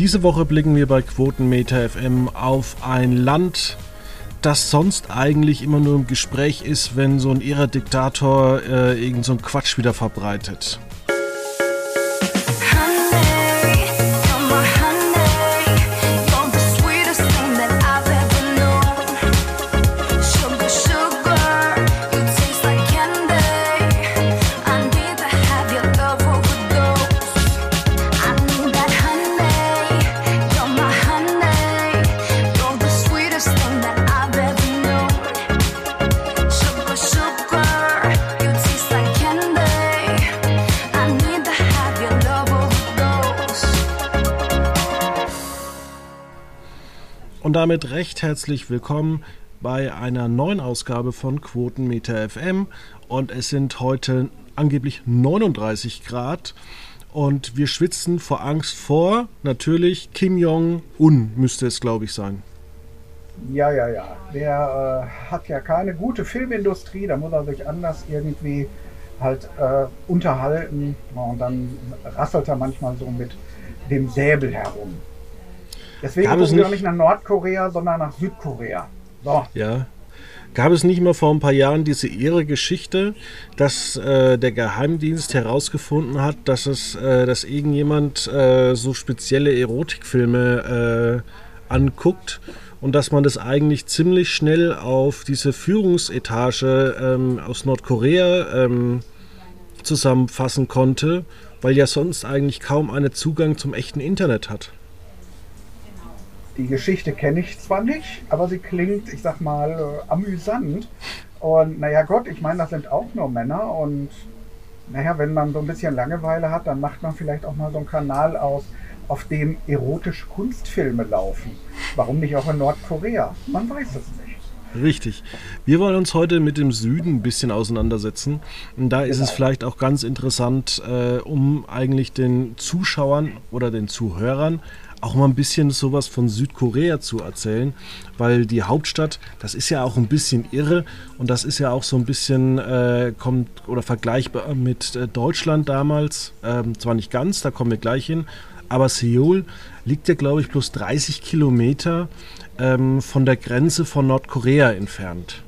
Diese Woche blicken wir bei Quotenmeter FM auf ein Land, das sonst eigentlich immer nur im Gespräch ist, wenn so ein irrer Diktator äh, irgend so einen Quatsch wieder verbreitet. Damit recht herzlich willkommen bei einer neuen Ausgabe von Quotenmeter FM. Und es sind heute angeblich 39 Grad. Und wir schwitzen vor Angst vor, natürlich, Kim Jong-un müsste es, glaube ich, sein. Ja, ja, ja. Der äh, hat ja keine gute Filmindustrie, da muss er sich anders irgendwie halt äh, unterhalten. Und dann rasselt er manchmal so mit dem Säbel herum. Deswegen Gab gucken es wir nicht nach Nordkorea, sondern nach Südkorea. So. Ja. Gab es nicht mal vor ein paar Jahren diese irre Geschichte, dass äh, der Geheimdienst herausgefunden hat, dass es, äh, dass irgendjemand äh, so spezielle Erotikfilme äh, anguckt und dass man das eigentlich ziemlich schnell auf diese Führungsetage ähm, aus Nordkorea ähm, zusammenfassen konnte, weil ja sonst eigentlich kaum einer Zugang zum echten Internet hat. Die Geschichte kenne ich zwar nicht, aber sie klingt, ich sag mal, äh, amüsant. Und naja, Gott, ich meine, das sind auch nur Männer. Und naja, wenn man so ein bisschen Langeweile hat, dann macht man vielleicht auch mal so einen Kanal aus, auf dem erotische Kunstfilme laufen. Warum nicht auch in Nordkorea? Man weiß es nicht. Richtig. Wir wollen uns heute mit dem Süden ein bisschen auseinandersetzen. Und da ist Genau. es vielleicht auch ganz interessant, äh, um eigentlich den Zuschauern oder den Zuhörern auch mal ein bisschen sowas von Südkorea zu erzählen, weil die Hauptstadt, das ist ja auch ein bisschen irre und das ist ja auch so ein bisschen äh, kommt oder vergleichbar mit äh, Deutschland damals. Ähm, zwar nicht ganz, da kommen wir gleich hin, aber Seoul liegt ja, glaube ich, bloß 30 Kilometer ähm, von der Grenze von Nordkorea entfernt.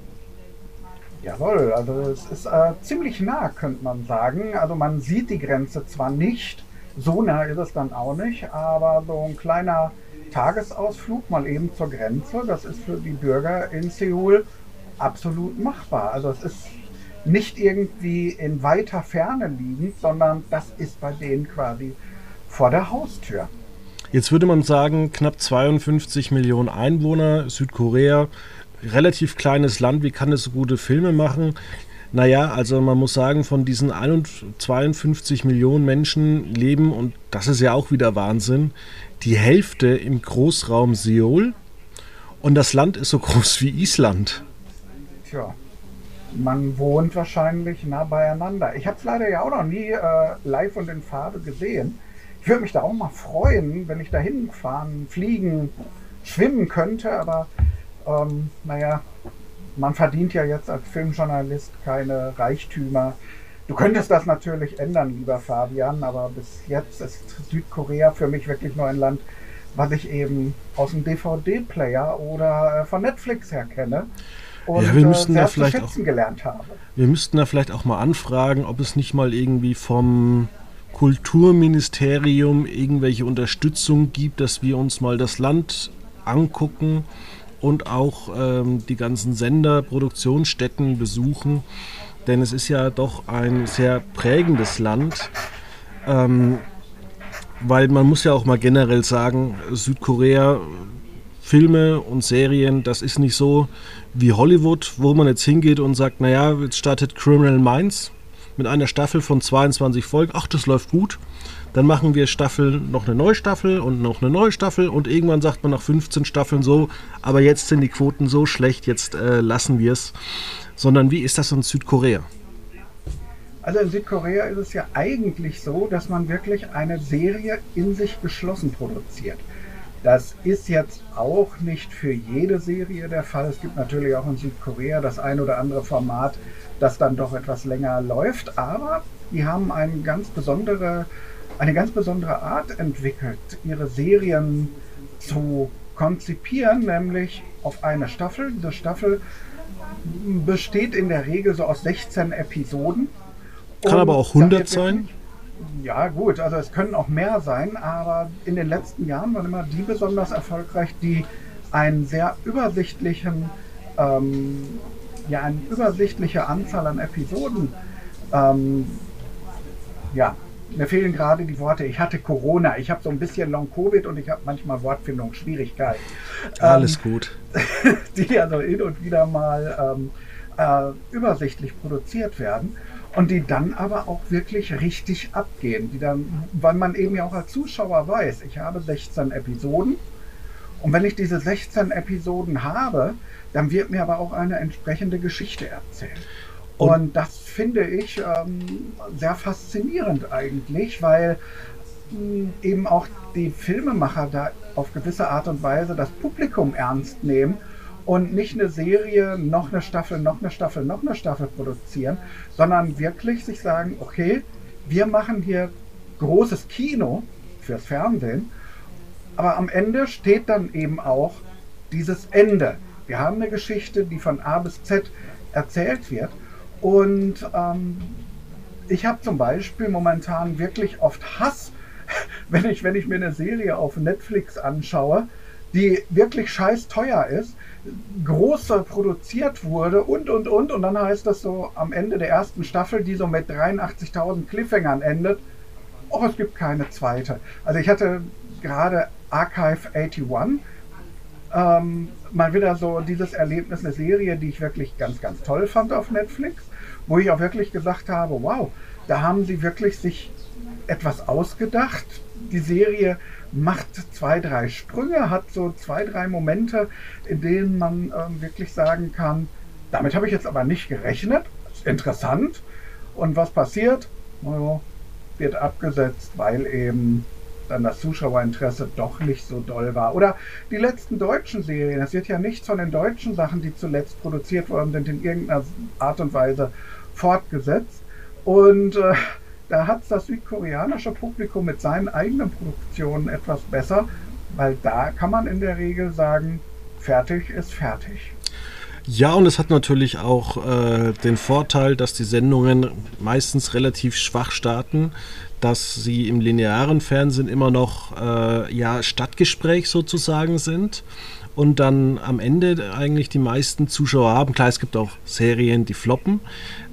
Jawohl, also es ist äh, ziemlich nah, könnte man sagen. Also man sieht die Grenze zwar nicht, so nah ist es dann auch nicht, aber so ein kleiner Tagesausflug mal eben zur Grenze, das ist für die Bürger in Seoul absolut machbar. Also es ist nicht irgendwie in weiter Ferne liegend, sondern das ist bei denen quasi vor der Haustür. Jetzt würde man sagen, knapp 52 Millionen Einwohner, Südkorea, relativ kleines Land, wie kann es so gute Filme machen? Naja, also man muss sagen, von diesen 51 52 Millionen Menschen leben, und das ist ja auch wieder Wahnsinn, die Hälfte im Großraum Seoul und das Land ist so groß wie Island. Tja, man wohnt wahrscheinlich nah beieinander. Ich habe es leider ja auch noch nie äh, live und in Farbe gesehen. Ich würde mich da auch mal freuen, wenn ich da hinfahren, fliegen, schwimmen könnte, aber ähm, naja, man verdient ja jetzt als Filmjournalist keine Reichtümer. Du könntest das natürlich ändern, lieber Fabian, aber bis jetzt ist Südkorea für mich wirklich nur ein Land, was ich eben aus dem DVD-Player oder äh, von Netflix her kenne und Ja, wir äh, müssten da vielleicht schätzen gelernt habe. Wir müssten da vielleicht auch mal anfragen, ob es nicht mal irgendwie vom Kulturministerium irgendwelche Unterstützung gibt, dass wir uns mal das Land angucken und auch ähm, die ganzen Sender, Produktionsstätten besuchen. Denn es ist ja doch ein sehr prägendes Land. Ähm, weil man muss ja auch mal generell sagen, Südkorea, Filme und Serien, das ist nicht so wie Hollywood, wo man jetzt hingeht und sagt, naja, jetzt startet Criminal Minds mit einer Staffel von 22 Folgen. Ach, das läuft gut. Dann machen wir Staffel, noch eine neue Staffel und noch eine neue Staffel und irgendwann sagt man nach 15 Staffeln so, aber jetzt sind die Quoten so schlecht, jetzt äh, lassen wir es. Sondern wie ist das in Südkorea? Also in Südkorea ist es ja eigentlich so, dass man wirklich eine Serie in sich geschlossen produziert. Das ist jetzt auch nicht für jede Serie der Fall. Es gibt natürlich auch in Südkorea das ein oder andere Format, das dann doch etwas länger läuft, aber die haben eine ganz besondere eine ganz besondere Art entwickelt, ihre Serien zu konzipieren, nämlich auf eine Staffel. Diese Staffel besteht in der Regel so aus 16 Episoden. Kann aber auch 100 sein. Ja, gut, also es können auch mehr sein, aber in den letzten Jahren waren immer die besonders erfolgreich, die einen sehr übersichtlichen, ähm, ja, eine übersichtliche Anzahl an Episoden ähm, ja, mir fehlen gerade die Worte. Ich hatte Corona, ich habe so ein bisschen Long-Covid und ich habe manchmal Wortfindungsschwierigkeiten. Alles ähm, gut. Die also hin und wieder mal ähm, äh, übersichtlich produziert werden und die dann aber auch wirklich richtig abgehen. Die dann, weil man eben ja auch als Zuschauer weiß, ich habe 16 Episoden und wenn ich diese 16 Episoden habe, dann wird mir aber auch eine entsprechende Geschichte erzählt. Und, und das finde ich ähm, sehr faszinierend eigentlich, weil eben auch die Filmemacher da auf gewisse Art und Weise das Publikum ernst nehmen und nicht eine Serie, noch eine Staffel, noch eine Staffel, noch eine Staffel produzieren, sondern wirklich sich sagen, okay, wir machen hier großes Kino fürs Fernsehen, aber am Ende steht dann eben auch dieses Ende. Wir haben eine Geschichte, die von A bis Z erzählt wird und ähm, ich habe zum Beispiel momentan wirklich oft Hass, wenn ich, wenn ich mir eine Serie auf Netflix anschaue, die wirklich scheiß teuer ist, große produziert wurde und, und, und. Und dann heißt das so am Ende der ersten Staffel, die so mit 83.000 Cliffhangern endet, oh, es gibt keine zweite. Also ich hatte gerade Archive 81, ähm, mal wieder so dieses Erlebnis, eine Serie, die ich wirklich ganz, ganz toll fand auf Netflix wo ich auch wirklich gesagt habe, wow, da haben sie wirklich sich etwas ausgedacht. Die Serie macht zwei, drei Sprünge, hat so zwei, drei Momente, in denen man äh, wirklich sagen kann, damit habe ich jetzt aber nicht gerechnet. Interessant. Und was passiert? Naja, wird abgesetzt, weil eben dann das Zuschauerinteresse doch nicht so doll war. Oder die letzten deutschen Serien. Es wird ja nichts von den deutschen Sachen, die zuletzt produziert worden sind, in irgendeiner Art und Weise fortgesetzt. Und äh, da hat es das südkoreanische Publikum mit seinen eigenen Produktionen etwas besser, weil da kann man in der Regel sagen, fertig ist fertig. Ja, und es hat natürlich auch äh, den Vorteil, dass die Sendungen meistens relativ schwach starten, dass sie im linearen Fernsehen immer noch äh, ja, Stadtgespräch sozusagen sind und dann am Ende eigentlich die meisten Zuschauer haben. Klar, es gibt auch Serien, die floppen,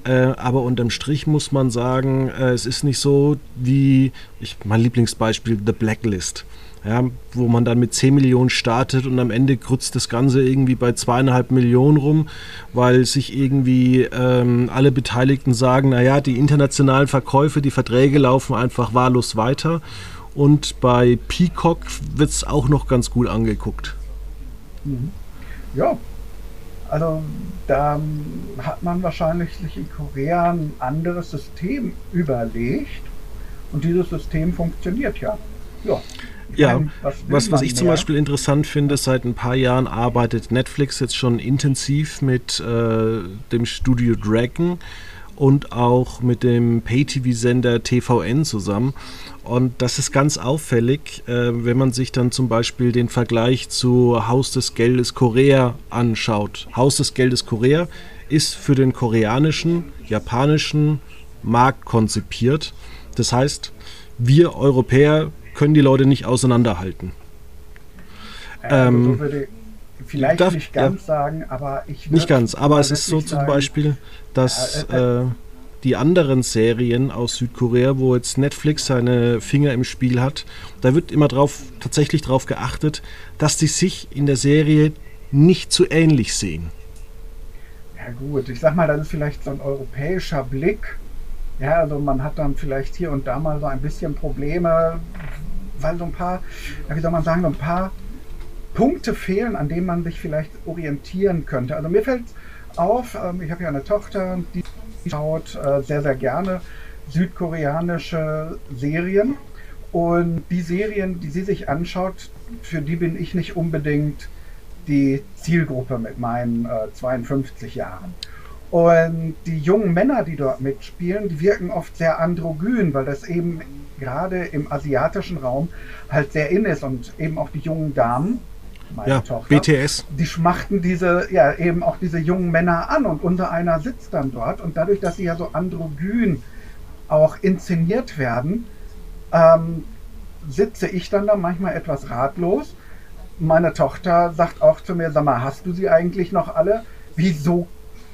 äh, aber unterm Strich muss man sagen, äh, es ist nicht so wie ich, mein Lieblingsbeispiel The Blacklist. Ja, wo man dann mit 10 Millionen startet und am Ende krutzt das Ganze irgendwie bei zweieinhalb Millionen rum, weil sich irgendwie ähm, alle Beteiligten sagen, naja, die internationalen Verkäufe, die Verträge laufen einfach wahllos weiter. Und bei Peacock wird es auch noch ganz gut angeguckt. Mhm. Ja, also da hat man wahrscheinlich sich in Korea ein anderes System überlegt und dieses System funktioniert ja. Ja, ja was, was, ich zum Beispiel interessant finde, seit ein paar Jahren arbeitet Netflix jetzt schon intensiv mit äh, dem Studio Dragon und auch mit dem Pay-TV-Sender TVN zusammen. Und das ist ganz auffällig, äh, wenn man sich dann zum Beispiel den Vergleich zu Haus des Geldes Korea anschaut. Haus des Geldes Korea ist für den koreanischen, japanischen Markt konzipiert. Das heißt, wir Europäer können die Leute nicht auseinanderhalten. Äh, ähm, so würde vielleicht darf, nicht ganz ja, sagen, aber ich Nicht ganz, aber es ist so zum Beispiel, dass äh, äh, äh, die anderen Serien aus Südkorea, wo jetzt Netflix seine Finger im Spiel hat, da wird immer drauf, tatsächlich darauf geachtet, dass die sich in der Serie nicht zu ähnlich sehen. Ja gut, ich sag mal, das ist vielleicht so ein europäischer Blick. Ja, also man hat dann vielleicht hier und da mal so ein bisschen Probleme, weil so ein paar, wie soll man sagen, so ein paar Punkte fehlen, an denen man sich vielleicht orientieren könnte. Also mir fällt auf, ähm, ich habe ja eine Tochter, die schaut äh, sehr, sehr gerne südkoreanische Serien. Und die Serien, die sie sich anschaut, für die bin ich nicht unbedingt die Zielgruppe mit meinen äh, 52 Jahren. Und die jungen Männer, die dort mitspielen, die wirken oft sehr androgyn, weil das eben gerade im asiatischen Raum halt sehr in ist und eben auch die jungen Damen, meine ja, Tochter, BTS. die schmachten diese, ja, eben auch diese jungen Männer an und unser einer sitzt dann dort und dadurch, dass sie ja so androgyn auch inszeniert werden, ähm, sitze ich dann da manchmal etwas ratlos. Meine Tochter sagt auch zu mir, sag mal, hast du sie eigentlich noch alle? Wieso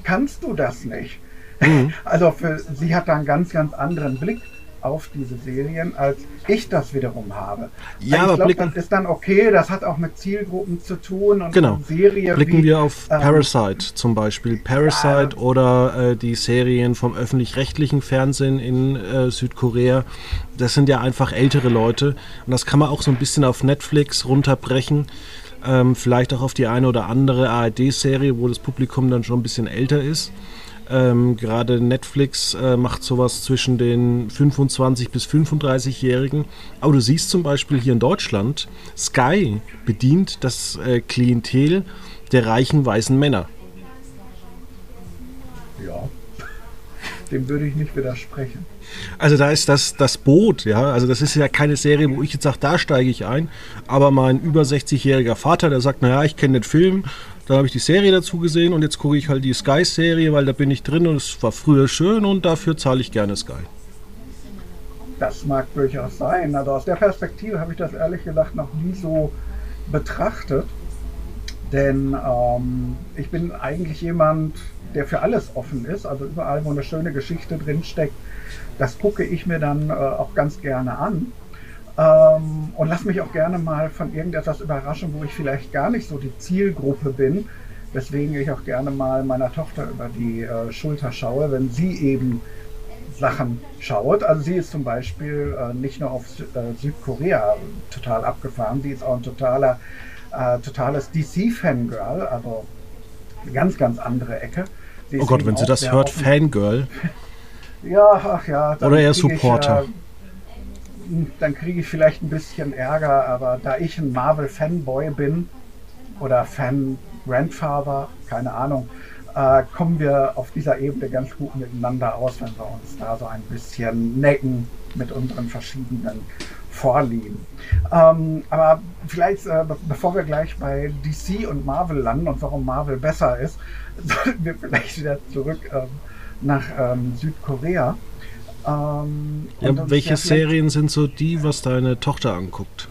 kannst du das nicht? Mhm. Also für sie hat da einen ganz, ganz anderen Blick auf diese Serien, als ich das wiederum habe. Ja, also aber glaub, das ist dann okay, das hat auch mit Zielgruppen zu tun und genau. Serie blicken wie, wir auf ähm, Parasite zum Beispiel. Parasite ja, oder äh, die Serien vom öffentlich-rechtlichen Fernsehen in äh, Südkorea. Das sind ja einfach ältere Leute und das kann man auch so ein bisschen auf Netflix runterbrechen. Ähm, vielleicht auch auf die eine oder andere ARD-Serie, wo das Publikum dann schon ein bisschen älter ist. Ähm, Gerade Netflix äh, macht sowas zwischen den 25 bis 35-Jährigen. Aber du siehst zum Beispiel hier in Deutschland, Sky bedient das äh, Klientel der reichen weißen Männer. Ja, dem würde ich nicht widersprechen. Also da ist das, das Boot, ja, also das ist ja keine Serie, wo ich jetzt sage, da steige ich ein, aber mein über 60-jähriger Vater, der sagt, naja, ich kenne den Film, dann habe ich die Serie dazu gesehen und jetzt gucke ich halt die Sky-Serie, weil da bin ich drin und es war früher schön und dafür zahle ich gerne Sky. Das mag durchaus sein. Also aus der Perspektive habe ich das ehrlich gesagt noch nie so betrachtet. Denn ähm, ich bin eigentlich jemand, der für alles offen ist. Also überall, wo eine schöne Geschichte drinsteckt, das gucke ich mir dann äh, auch ganz gerne an. Ähm, und lass mich auch gerne mal von irgendetwas überraschen, wo ich vielleicht gar nicht so die Zielgruppe bin. Weswegen ich auch gerne mal meiner Tochter über die äh, Schulter schaue, wenn sie eben Sachen schaut. Also sie ist zum Beispiel äh, nicht nur auf äh, Südkorea total abgefahren, sie ist auch ein totaler, äh, totales DC-Fangirl, also eine ganz, ganz andere Ecke. Sie oh Gott, wenn sie das hört, Fangirl. ja, ach ja. Oder eher Supporter. Ich, äh, dann kriege ich vielleicht ein bisschen Ärger, aber da ich ein Marvel-Fanboy bin oder Fan-Grandfather, keine Ahnung, äh, kommen wir auf dieser Ebene ganz gut miteinander aus, wenn wir uns da so ein bisschen necken mit unseren verschiedenen Vorlieben. Ähm, aber vielleicht, äh, bevor wir gleich bei DC und Marvel landen und warum Marvel besser ist, sollten wir vielleicht wieder zurück ähm, nach ähm, Südkorea. Ähm, ja, welche Serien sind so die, was deine Tochter anguckt?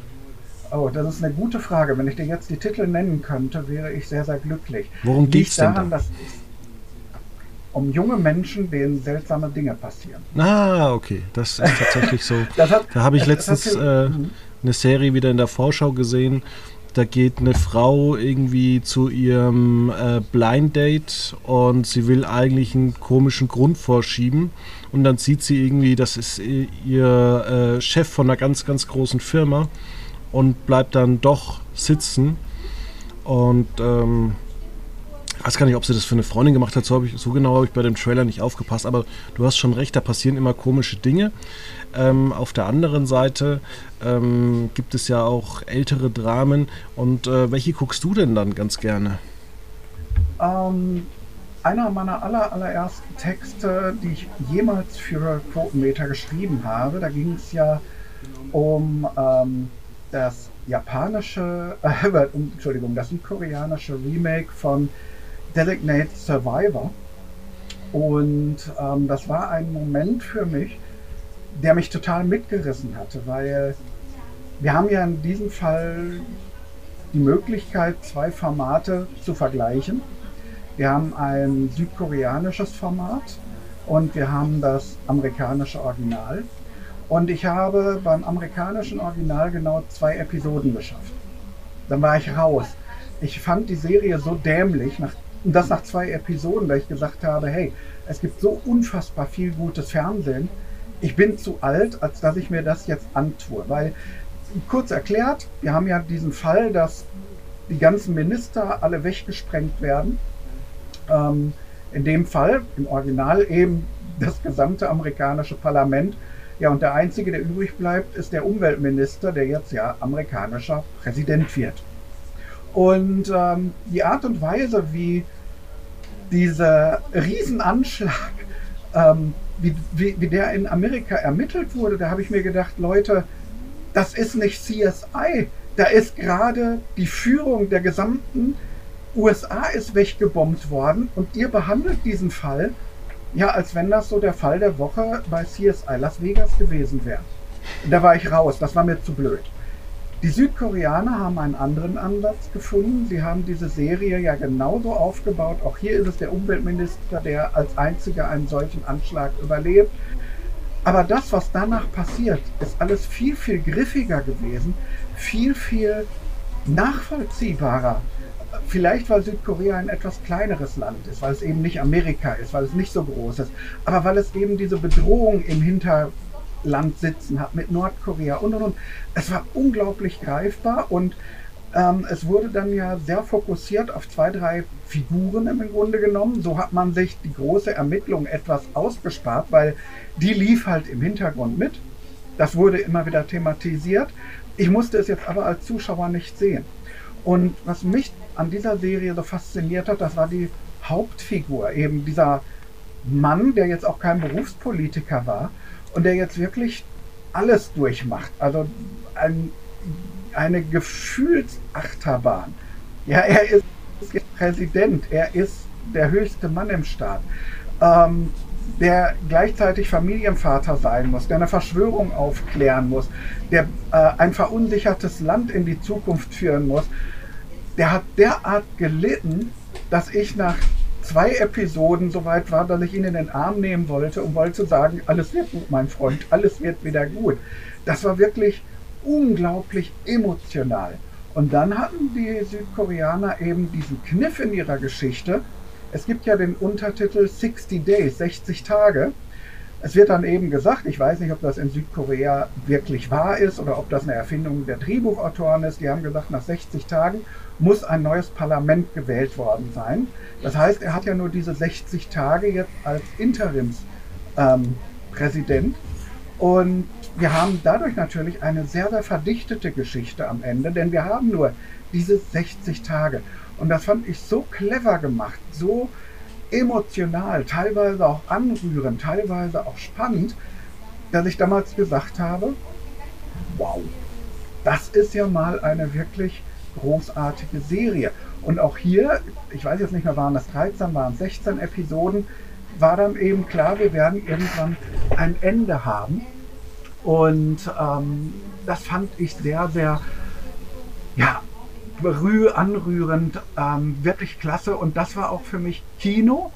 Oh, das ist eine gute Frage. Wenn ich dir jetzt die Titel nennen könnte, wäre ich sehr, sehr glücklich. Worum geht es denn? Daran, da? dass um junge Menschen, denen seltsame Dinge passieren. Ah, okay. Das ist tatsächlich so. hat, da habe ich letztens äh, mhm. eine Serie wieder in der Vorschau gesehen. Da geht eine Frau irgendwie zu ihrem äh, Blind Date und sie will eigentlich einen komischen Grund vorschieben. Und dann sieht sie irgendwie, das ist ihr äh, Chef von einer ganz, ganz großen Firma und bleibt dann doch sitzen. Und ähm, weiß gar nicht, ob sie das für eine Freundin gemacht hat. So, ich, so genau habe ich bei dem Trailer nicht aufgepasst. Aber du hast schon recht, da passieren immer komische Dinge. Ähm, auf der anderen Seite ähm, gibt es ja auch ältere Dramen. Und äh, welche guckst du denn dann ganz gerne? Ähm, einer meiner aller, allerersten Texte, die ich jemals für Quotenmeter geschrieben habe. Da ging es ja um ähm, das japanische, äh, Entschuldigung, das südkoreanische Remake von Designate Survivor. Und ähm, das war ein Moment für mich, der mich total mitgerissen hatte, weil wir haben ja in diesem Fall die Möglichkeit, zwei Formate zu vergleichen. Wir haben ein südkoreanisches Format und wir haben das amerikanische Original. Und ich habe beim amerikanischen Original genau zwei Episoden geschafft. Dann war ich raus. Ich fand die Serie so dämlich, nach, und das nach zwei Episoden, da ich gesagt habe, hey, es gibt so unfassbar viel gutes Fernsehen. Ich bin zu alt, als dass ich mir das jetzt antue. Weil, kurz erklärt, wir haben ja diesen Fall, dass die ganzen Minister alle weggesprengt werden ähm, in dem Fall, im Original eben das gesamte amerikanische Parlament. Ja, und der Einzige, der übrig bleibt, ist der Umweltminister, der jetzt ja amerikanischer Präsident wird. Und ähm, die Art und Weise, wie dieser Riesenanschlag, ähm, wie, wie, wie der in Amerika ermittelt wurde, da habe ich mir gedacht, Leute, das ist nicht CSI. Da ist gerade die Führung der gesamten USA ist weggebombt worden und ihr behandelt diesen Fall ja, als wenn das so der Fall der Woche bei CSI Las Vegas gewesen wäre. Da war ich raus, das war mir zu blöd. Die Südkoreaner haben einen anderen Ansatz gefunden. Sie haben diese Serie ja genauso aufgebaut. Auch hier ist es der Umweltminister, der als einziger einen solchen Anschlag überlebt. Aber das, was danach passiert, ist alles viel, viel griffiger gewesen, viel, viel nachvollziehbarer. Vielleicht, weil Südkorea ein etwas kleineres Land ist, weil es eben nicht Amerika ist, weil es nicht so groß ist, aber weil es eben diese Bedrohung im Hintergrund Land sitzen hat mit Nordkorea und und und. Es war unglaublich greifbar und ähm, es wurde dann ja sehr fokussiert auf zwei, drei Figuren im Grunde genommen. So hat man sich die große Ermittlung etwas ausgespart, weil die lief halt im Hintergrund mit. Das wurde immer wieder thematisiert. Ich musste es jetzt aber als Zuschauer nicht sehen. Und was mich an dieser Serie so fasziniert hat, das war die Hauptfigur, eben dieser Mann, der jetzt auch kein Berufspolitiker war, und der jetzt wirklich alles durchmacht. Also ein, eine Gefühlsachterbahn. Ja, er ist Präsident, er ist der höchste Mann im Staat, ähm, der gleichzeitig Familienvater sein muss, der eine Verschwörung aufklären muss, der äh, ein verunsichertes Land in die Zukunft führen muss. Der hat derart gelitten, dass ich nach zwei Episoden so weit war, dass ich ihn in den Arm nehmen wollte und wollte sagen, alles wird gut, mein Freund, alles wird wieder gut. Das war wirklich unglaublich emotional. Und dann hatten die Südkoreaner eben diesen Kniff in ihrer Geschichte. Es gibt ja den Untertitel 60 Days, 60 Tage. Es wird dann eben gesagt, ich weiß nicht, ob das in Südkorea wirklich wahr ist oder ob das eine Erfindung der Drehbuchautoren ist. Die haben gesagt, nach 60 Tagen muss ein neues Parlament gewählt worden sein. Das heißt, er hat ja nur diese 60 Tage jetzt als Interimspräsident. Ähm, und wir haben dadurch natürlich eine sehr, sehr verdichtete Geschichte am Ende, denn wir haben nur diese 60 Tage. Und das fand ich so clever gemacht, so emotional, teilweise auch anrührend, teilweise auch spannend, dass ich damals gesagt habe, wow, das ist ja mal eine wirklich großartige Serie. Und auch hier, ich weiß jetzt nicht mehr, waren das 13, waren 16 Episoden, war dann eben klar, wir werden irgendwann ein Ende haben. Und ähm, das fand ich sehr, sehr, ja, berüh, anrührend, ähm, wirklich klasse. Und das war auch für mich Kino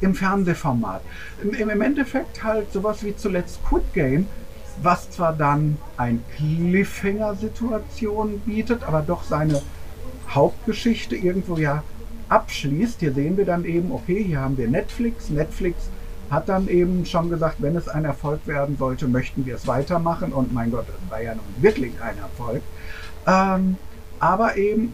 im Fernsehformat. Im, Im Endeffekt halt sowas wie zuletzt Squid Game, was zwar dann ein Cliffhanger-Situation bietet, aber doch seine Hauptgeschichte irgendwo ja abschließt. Hier sehen wir dann eben, okay, hier haben wir Netflix. Netflix hat dann eben schon gesagt, wenn es ein Erfolg werden sollte, möchten wir es weitermachen. Und mein Gott, das war ja nun wirklich ein Erfolg. Ähm, aber eben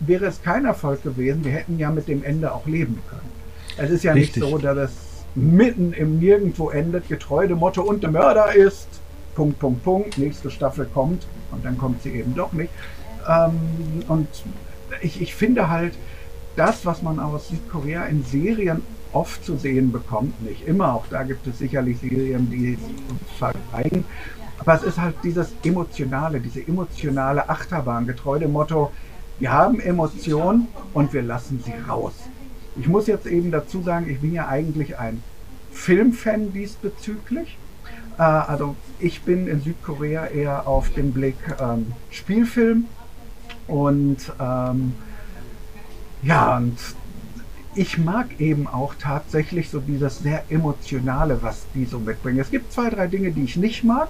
wäre es kein Erfolg gewesen, wir hätten ja mit dem Ende auch leben können. Es ist ja Richtig. nicht so, dass es mitten im Nirgendwo endet, getreu dem Motto und der Mörder ist. Punkt, Punkt, Punkt. Nächste Staffel kommt und dann kommt sie eben doch nicht. Ähm, und ich, ich finde halt, das, was man aus Südkorea in Serien oft zu sehen bekommt, nicht immer, auch da gibt es sicherlich Serien, die vergleichen, aber es ist halt dieses emotionale, diese emotionale Achterbahn, getreu dem Motto, wir haben Emotionen und wir lassen sie raus. Ich muss jetzt eben dazu sagen, ich bin ja eigentlich ein Filmfan diesbezüglich. Äh, also ich bin in Südkorea eher auf den Blick ähm, Spielfilm und ähm, ja, und ich mag eben auch tatsächlich so dieses sehr emotionale, was die so mitbringen. Es gibt zwei, drei Dinge, die ich nicht mag.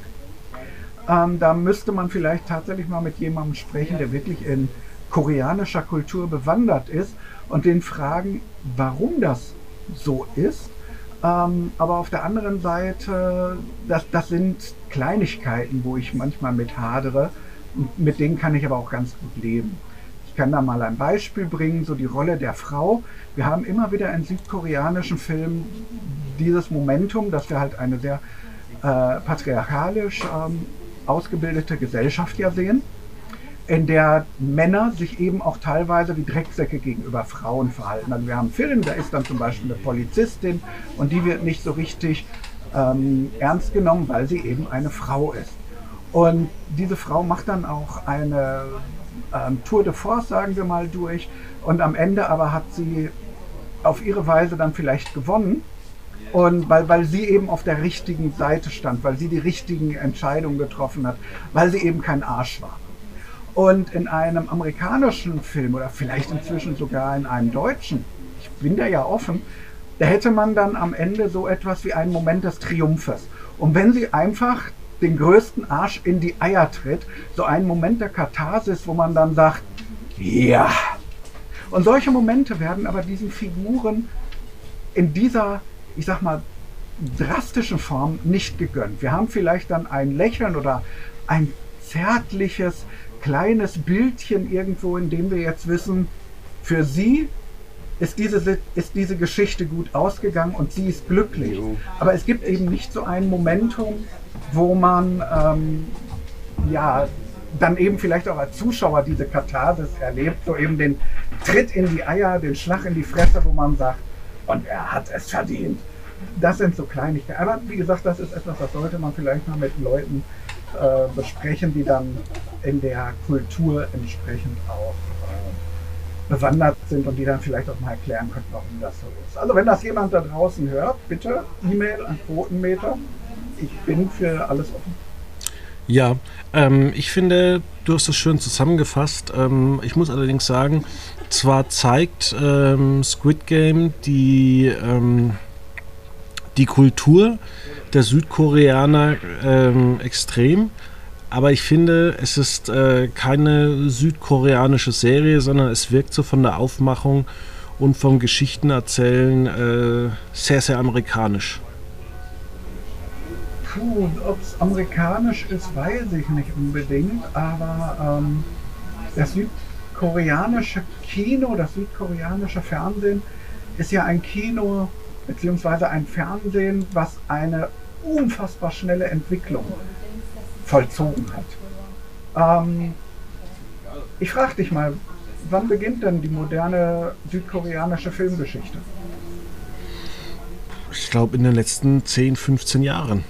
Ähm, da müsste man vielleicht tatsächlich mal mit jemandem sprechen, der wirklich in koreanischer Kultur bewandert ist und den fragen, warum das so ist. Ähm, aber auf der anderen Seite, das, das sind Kleinigkeiten, wo ich manchmal mit hadere. Mit denen kann ich aber auch ganz gut leben. Ich kann da mal ein Beispiel bringen, so die Rolle der Frau. Wir haben immer wieder in südkoreanischen Filmen dieses Momentum, dass wir halt eine sehr äh, patriarchalisch ähm, ausgebildete Gesellschaft ja sehen. in der Männer sich eben auch teilweise wie Drecksäcke gegenüber Frauen verhalten. Also wir haben einen Film, da ist dann zum Beispiel eine Polizistin und die wird nicht so richtig ähm, ernst genommen, weil sie eben eine Frau ist. Und diese Frau macht dann auch eine ähm, Tour de Force, sagen wir mal, durch. Und am Ende aber hat sie auf ihre Weise dann vielleicht gewonnen. Und weil, weil sie eben auf der richtigen Seite stand, weil sie die richtigen Entscheidungen getroffen hat, weil sie eben kein Arsch war. Und in einem amerikanischen Film oder vielleicht inzwischen sogar in einem deutschen, ich bin da ja offen, da hätte man dann am Ende so etwas wie einen Moment des Triumphes. Und wenn sie einfach den größten Arsch in die Eier tritt, so einen Moment der Katharsis, wo man dann sagt, ja. Und solche Momente werden aber diesen Figuren in dieser, ich sag mal, drastischen Form nicht gegönnt. Wir haben vielleicht dann ein Lächeln oder ein zärtliches, kleines Bildchen irgendwo, in dem wir jetzt wissen, für sie ist diese, ist diese Geschichte gut ausgegangen und sie ist glücklich. Aber es gibt eben nicht so ein Momentum, wo man ähm, ja dann eben vielleicht auch als Zuschauer diese Katharsis erlebt, so eben den Tritt in die Eier, den Schlag in die Fresse, wo man sagt, und er hat es verdient. Das sind so Kleinigkeiten. Aber wie gesagt, das ist etwas, das sollte man vielleicht mal mit Leuten äh, besprechen, die dann in der Kultur entsprechend auch äh, bewandert sind und die dann vielleicht auch mal erklären können, warum das so ist. Also wenn das jemand da draußen hört, bitte E-Mail an Quotenmeter ich bin für alles offen. Ja, ähm, ich finde, du hast das schön zusammengefasst. Ähm, ich muss allerdings sagen, zwar zeigt ähm, Squid Game die, ähm, die Kultur der Südkoreaner ähm, extrem, aber ich finde, es ist äh, keine südkoreanische Serie, sondern es wirkt so von der Aufmachung und vom Geschichtenerzählen äh, sehr, sehr amerikanisch. Puh, ob es amerikanisch ist, weiß ich nicht unbedingt, aber ähm, das südkoreanische Kino, das südkoreanische Fernsehen ist ja ein Kino bzw. ein Fernsehen, was eine unfassbar schnelle Entwicklung vollzogen hat. Ähm, ich frage dich mal, wann beginnt denn die moderne südkoreanische Filmgeschichte? Ich glaube in den letzten 10, 15 Jahren.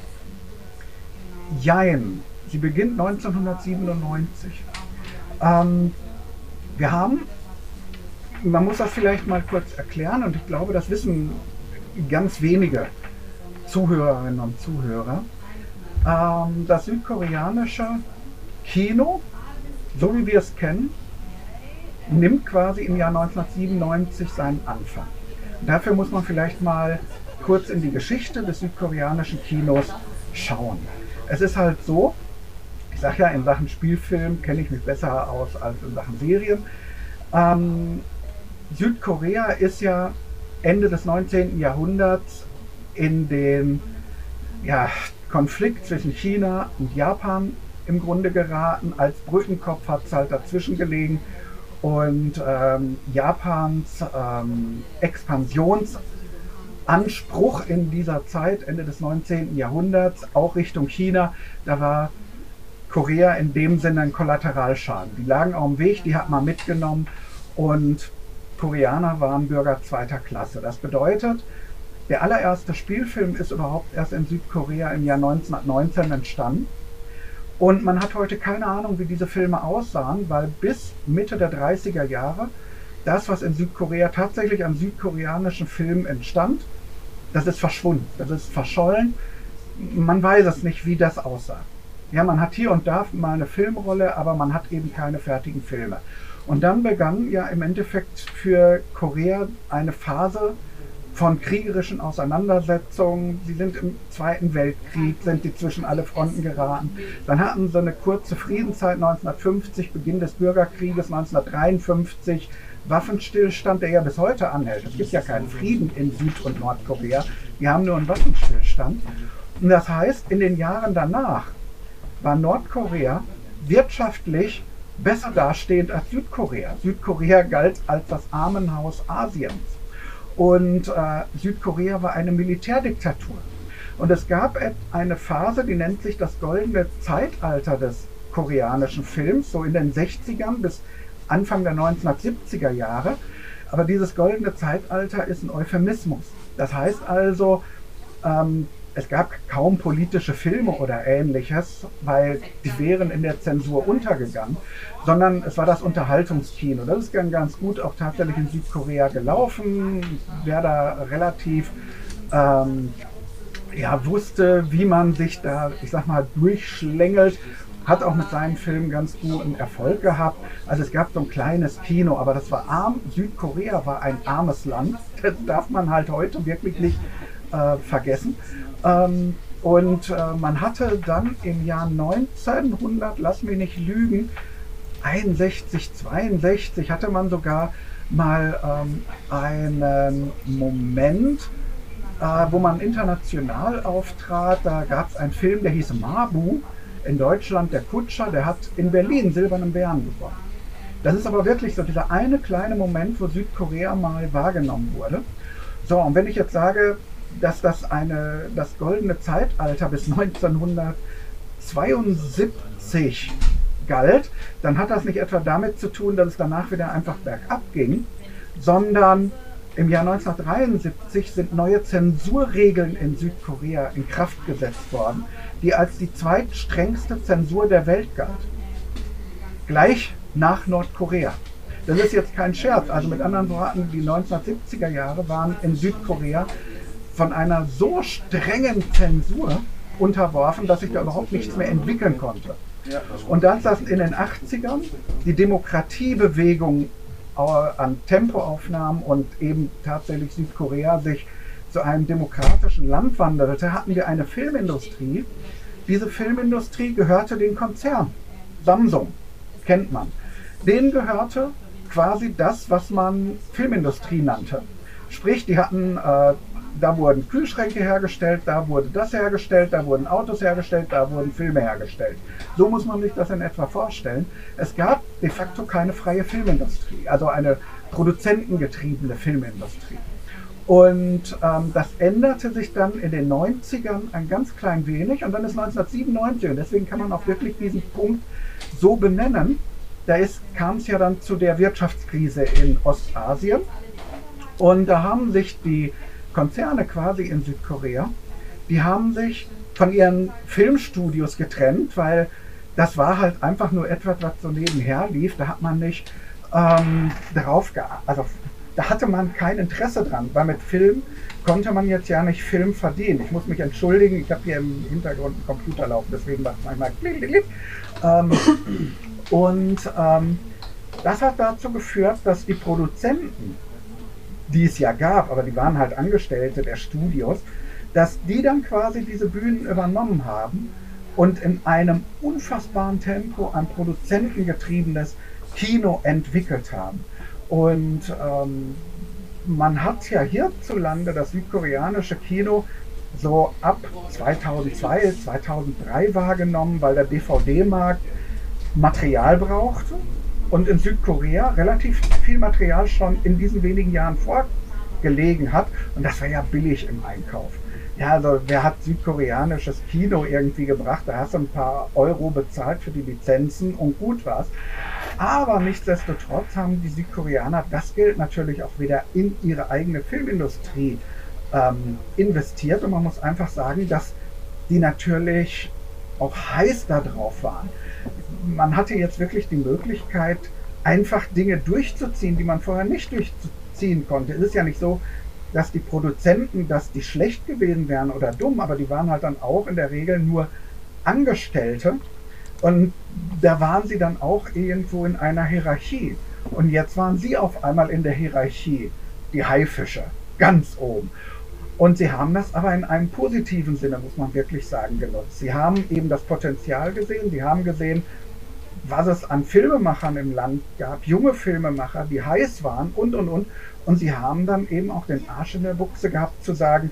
Jein. Sie beginnt 1997. Ähm, wir haben, man muss das vielleicht mal kurz erklären und ich glaube, das wissen ganz wenige Zuhörerinnen und Zuhörer. Ähm, das südkoreanische Kino, so wie wir es kennen, nimmt quasi im Jahr 1997 seinen Anfang. Dafür muss man vielleicht mal kurz in die Geschichte des südkoreanischen Kinos schauen. Es ist halt so, ich sage ja, in Sachen Spielfilm kenne ich mich besser aus als in Sachen Serien. Ähm, Südkorea ist ja Ende des 19. Jahrhunderts in den ja, Konflikt zwischen China und Japan im Grunde geraten. Als Brückenkopf hat es halt dazwischen gelegen und ähm, Japans ähm, Expansions- Anspruch in dieser Zeit, Ende des 19. Jahrhunderts, auch Richtung China. Da war Korea in dem Sinne ein Kollateralschaden. Die lagen auf dem Weg, die hat man mitgenommen und Koreaner waren Bürger zweiter Klasse. Das bedeutet, der allererste Spielfilm ist überhaupt erst in Südkorea im Jahr 1919 entstanden. Und man hat heute keine Ahnung, wie diese Filme aussahen, weil bis Mitte der 30er Jahre das, was in Südkorea tatsächlich an südkoreanischen Filmen entstand, das ist verschwunden, das ist verschollen. Man weiß es nicht, wie das aussah. Ja, man hat hier und da mal eine Filmrolle, aber man hat eben keine fertigen Filme. Und dann begann ja im Endeffekt für Korea eine Phase von kriegerischen Auseinandersetzungen. Sie sind im Zweiten Weltkrieg, sind die zwischen alle Fronten geraten. Dann hatten sie eine kurze Friedenszeit 1950, Beginn des Bürgerkrieges 1953 Waffenstillstand, der ja bis heute anhält. Es gibt ja keinen Frieden in Süd- und Nordkorea. Wir haben nur einen Waffenstillstand. Und das heißt, in den Jahren danach war Nordkorea wirtschaftlich besser dastehend als Südkorea. Südkorea galt als das Armenhaus Asiens. Und äh, Südkorea war eine Militärdiktatur. Und es gab eine Phase, die nennt sich das goldene Zeitalter des südkoreanischen Films, so in den 60ern bis Anfang der 1970er Jahre. Aber dieses goldene Zeitalter ist ein Euphemismus. Das heißt also, ähm, es gab kaum politische Filme oder ähnliches, weil die wären in der Zensur untergegangen, sondern es war das Unterhaltungskino. Das ist dann ganz gut auch tatsächlich in Südkorea gelaufen. Wer da relativ ähm, ja, wusste, wie man sich da, ich sag mal, durchschlängelt, hat auch mit seinen Filmen ganz guten Erfolg gehabt. Also es gab so ein kleines Kino, aber das war arm. Südkorea war ein armes Land. Das darf man halt heute wirklich nicht äh, vergessen. Ähm, und äh, man hatte dann im Jahr 1900, lass mich nicht lügen, 61, 62 hatte man sogar mal ähm, einen Moment, äh, wo man international auftrat. Da gab es einen Film, der hieß Mabu. In Deutschland der Kutscher, der hat in Berlin Silbernen Bären gewonnen. Das ist aber wirklich so dieser eine kleine Moment, wo Südkorea mal wahrgenommen wurde. So, und wenn ich jetzt sage, dass das eine, das goldene Zeitalter bis 1972 galt, dann hat das nicht etwa damit zu tun, dass es danach wieder einfach bergab ging, sondern im Jahr 1973 sind neue Zensurregeln in Südkorea in Kraft gesetzt worden, die als die zweitstrengste Zensur der Welt galt. Gleich nach Nordkorea. Das ist jetzt kein Scherz. Also mit anderen Worten, die 1970er Jahre waren in Südkorea von einer so strengen Zensur unterworfen, dass sich da überhaupt nichts mehr entwickeln konnte. Und dann das in den 80ern die Demokratiebewegung an Tempoaufnahmen und eben tatsächlich Südkorea sich zu einem demokratischen Land wandelte, hatten wir eine Filmindustrie. Diese Filmindustrie gehörte den Konzern. Samsung kennt man. Denen gehörte quasi das, was man Filmindustrie nannte. Sprich, die hatten äh, da wurden Kühlschränke hergestellt, da wurde das hergestellt, da wurden Autos hergestellt, da wurden Filme hergestellt. So muss man sich das in etwa vorstellen. Es gab de facto keine freie Filmindustrie, also eine produzentengetriebene Filmindustrie. Und ähm, das änderte sich dann in den 90ern ein ganz klein wenig und dann ist 1997, und deswegen kann man auch wirklich diesen Punkt so benennen, da kam es ja dann zu der Wirtschaftskrise in Ostasien. Und da haben sich die Konzerne quasi in Südkorea, die haben sich von ihren Filmstudios getrennt, weil das war halt einfach nur etwas, was so nebenher lief. Da hat man nicht ähm, darauf. Also da hatte man kein Interesse dran, weil mit Film konnte man jetzt ja nicht Film verdienen. Ich muss mich entschuldigen, ich habe hier im Hintergrund einen Computer laufen, deswegen macht es manchmal ähm, Und ähm, das hat dazu geführt, dass die Produzenten die es ja gab, aber die waren halt Angestellte der Studios, dass die dann quasi diese Bühnen übernommen haben und in einem unfassbaren Tempo ein produzentengetriebenes Kino entwickelt haben. Und ähm, man hat ja hierzulande das südkoreanische Kino so ab 2002, 2003 wahrgenommen, weil der DVD-Markt Material brauchte und in Südkorea relativ viel Material schon in diesen wenigen Jahren vorgelegen hat. Und das war ja billig im Einkauf. Ja, also wer hat südkoreanisches Kino irgendwie gebracht? Da hast du ein paar Euro bezahlt für die Lizenzen und gut war's. Aber nichtsdestotrotz haben die Südkoreaner das Geld natürlich auch wieder in ihre eigene Filmindustrie ähm, investiert. Und man muss einfach sagen, dass die natürlich auch heiß darauf waren man hatte jetzt wirklich die Möglichkeit, einfach Dinge durchzuziehen, die man vorher nicht durchziehen konnte. Es ist ja nicht so, dass die Produzenten, dass die schlecht gewesen wären oder dumm, aber die waren halt dann auch in der Regel nur Angestellte und da waren sie dann auch irgendwo in einer Hierarchie. Und jetzt waren sie auf einmal in der Hierarchie, die Haifische, ganz oben. Und sie haben das aber in einem positiven Sinne, muss man wirklich sagen, genutzt. Sie haben eben das Potenzial gesehen, sie haben gesehen, was es an Filmemachern im Land gab, junge Filmemacher, die heiß waren und, und, und. Und sie haben dann eben auch den Arsch in der Buchse gehabt zu sagen,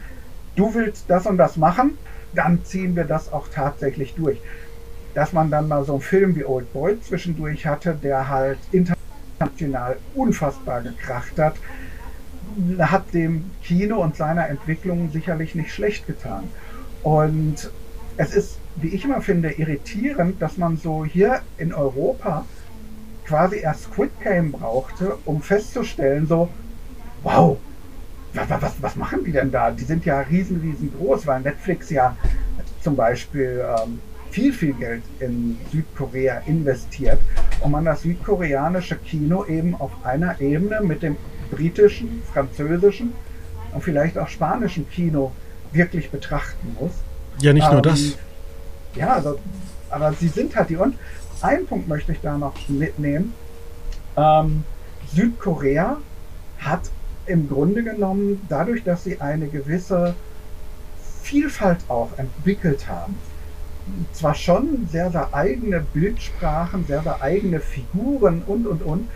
du willst das und das machen, dann ziehen wir das auch tatsächlich durch. Dass man dann mal so einen Film wie Old Boy zwischendurch hatte, der halt international unfassbar gekracht hat, hat dem Kino und seiner Entwicklung sicherlich nicht schlecht getan. Und es ist wie ich immer finde, irritierend, dass man so hier in Europa quasi erst Squid Game brauchte, um festzustellen, so, wow, was, was, was machen die denn da? Die sind ja riesen, riesengroß, weil Netflix ja zum Beispiel ähm, viel, viel Geld in Südkorea investiert und man das südkoreanische Kino eben auf einer Ebene mit dem britischen, französischen und vielleicht auch spanischen Kino wirklich betrachten muss. Ja, nicht nur ähm, das. Ja, also, aber sie sind halt die. Und einen Punkt möchte ich da noch mitnehmen. Ähm, Südkorea hat im Grunde genommen, dadurch, dass sie eine gewisse Vielfalt auch entwickelt haben, zwar schon sehr, sehr eigene Bildsprachen, sehr, sehr eigene Figuren und, und, und,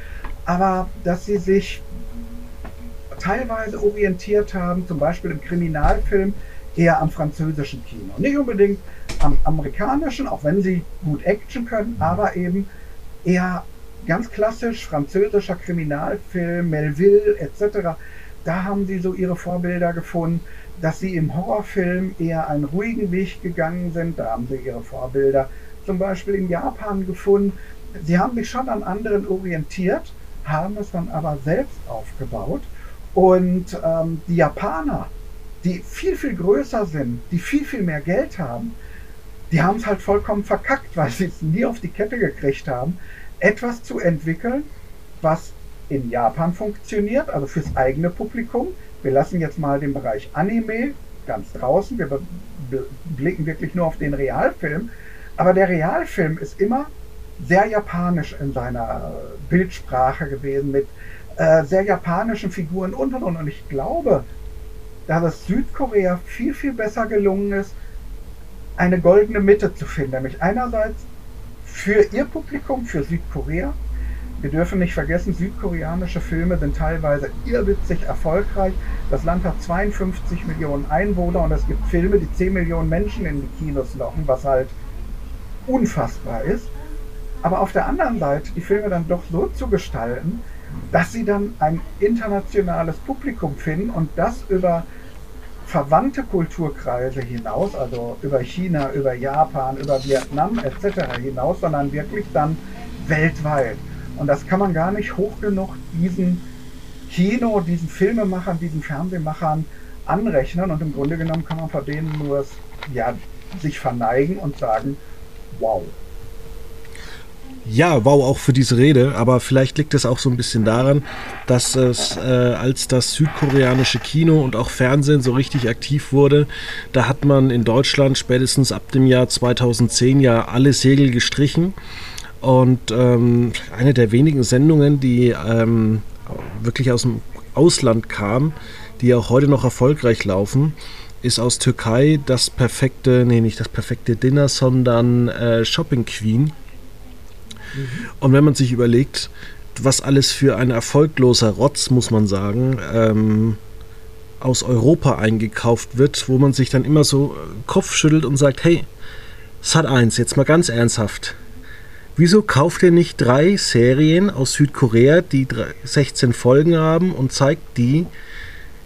aber dass sie sich teilweise orientiert haben, zum Beispiel im Kriminalfilm, eher am französischen Kino. Nicht unbedingt am amerikanischen, auch wenn sie gut Action können, aber eben eher ganz klassisch französischer Kriminalfilm, Melville etc. Da haben sie so ihre Vorbilder gefunden, dass sie im Horrorfilm eher einen ruhigen Weg gegangen sind. Da haben sie ihre Vorbilder zum Beispiel in Japan gefunden. Sie haben sich schon an anderen orientiert, haben es dann aber selbst aufgebaut. Und ähm, die Japaner, die viel, viel größer sind, die viel, viel mehr Geld haben, die haben es halt vollkommen verkackt, weil sie es nie auf die Kette gekriegt haben, etwas zu entwickeln, was in Japan funktioniert, also fürs eigene Publikum. Wir lassen jetzt mal den Bereich Anime ganz draußen. Wir blicken wirklich nur auf den Realfilm. Aber der Realfilm ist immer sehr japanisch in seiner Bildsprache gewesen, mit äh, sehr japanischen Figuren und und und. Und ich glaube, dass es Südkorea viel, viel besser gelungen ist, eine goldene Mitte zu finden. Nämlich einerseits für ihr Publikum, für Südkorea. Wir dürfen nicht vergessen, südkoreanische Filme sind teilweise irrwitzig erfolgreich. Das Land hat 52 Millionen Einwohner und es gibt Filme, die 10 Millionen Menschen in die Kinos locken, was halt unfassbar ist. Aber auf der anderen Seite die Filme dann doch so zu gestalten, dass sie dann ein internationales Publikum finden und das über verwandte Kulturkreise hinaus, also über China, über Japan, über Vietnam etc. hinaus, sondern wirklich dann weltweit. Und das kann man gar nicht hoch genug diesen Kino, diesen Filmemachern, diesen Fernsehmachern anrechnen. Und im Grunde genommen kann man vor denen nur ja, sich verneigen und sagen, wow, ja, wow, auch für diese Rede, aber vielleicht liegt es auch so ein bisschen daran, dass es, äh, als das südkoreanische Kino und auch Fernsehen so richtig aktiv wurde, da hat man in Deutschland spätestens ab dem Jahr 2010 ja alle Segel gestrichen. Und ähm, eine der wenigen Sendungen, die ähm, wirklich aus dem Ausland kam, die auch heute noch erfolgreich laufen, ist aus Türkei das perfekte, nee, nicht das perfekte Dinner, sondern äh, Shopping Queen Mhm. Und wenn man sich überlegt, was alles für ein erfolgloser Rotz, muss man sagen, ähm, aus Europa eingekauft wird, wo man sich dann immer so äh, Kopf schüttelt und sagt, hey, Sat 1, jetzt mal ganz ernsthaft. Wieso kauft ihr nicht drei Serien aus Südkorea, die 16 Folgen haben und zeigt die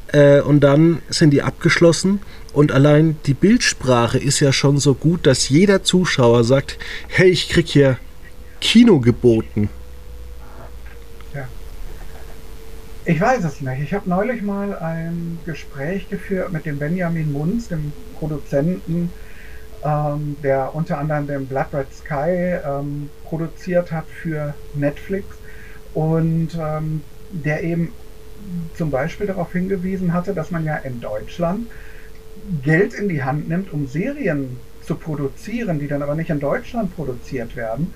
äh, und dann sind die abgeschlossen und allein die Bildsprache ist ja schon so gut, dass jeder Zuschauer sagt, hey, ich krieg hier Kino geboten? Ich weiß es nicht. Ich habe neulich mal ein Gespräch geführt mit dem Benjamin Munz, dem Produzenten, ähm, der unter anderem den Blood Red Sky ähm, produziert hat für Netflix und ähm, der eben zum Beispiel darauf hingewiesen hatte, dass man ja in Deutschland Geld in die Hand nimmt, um Serien zu produzieren, die dann aber nicht in Deutschland produziert werden,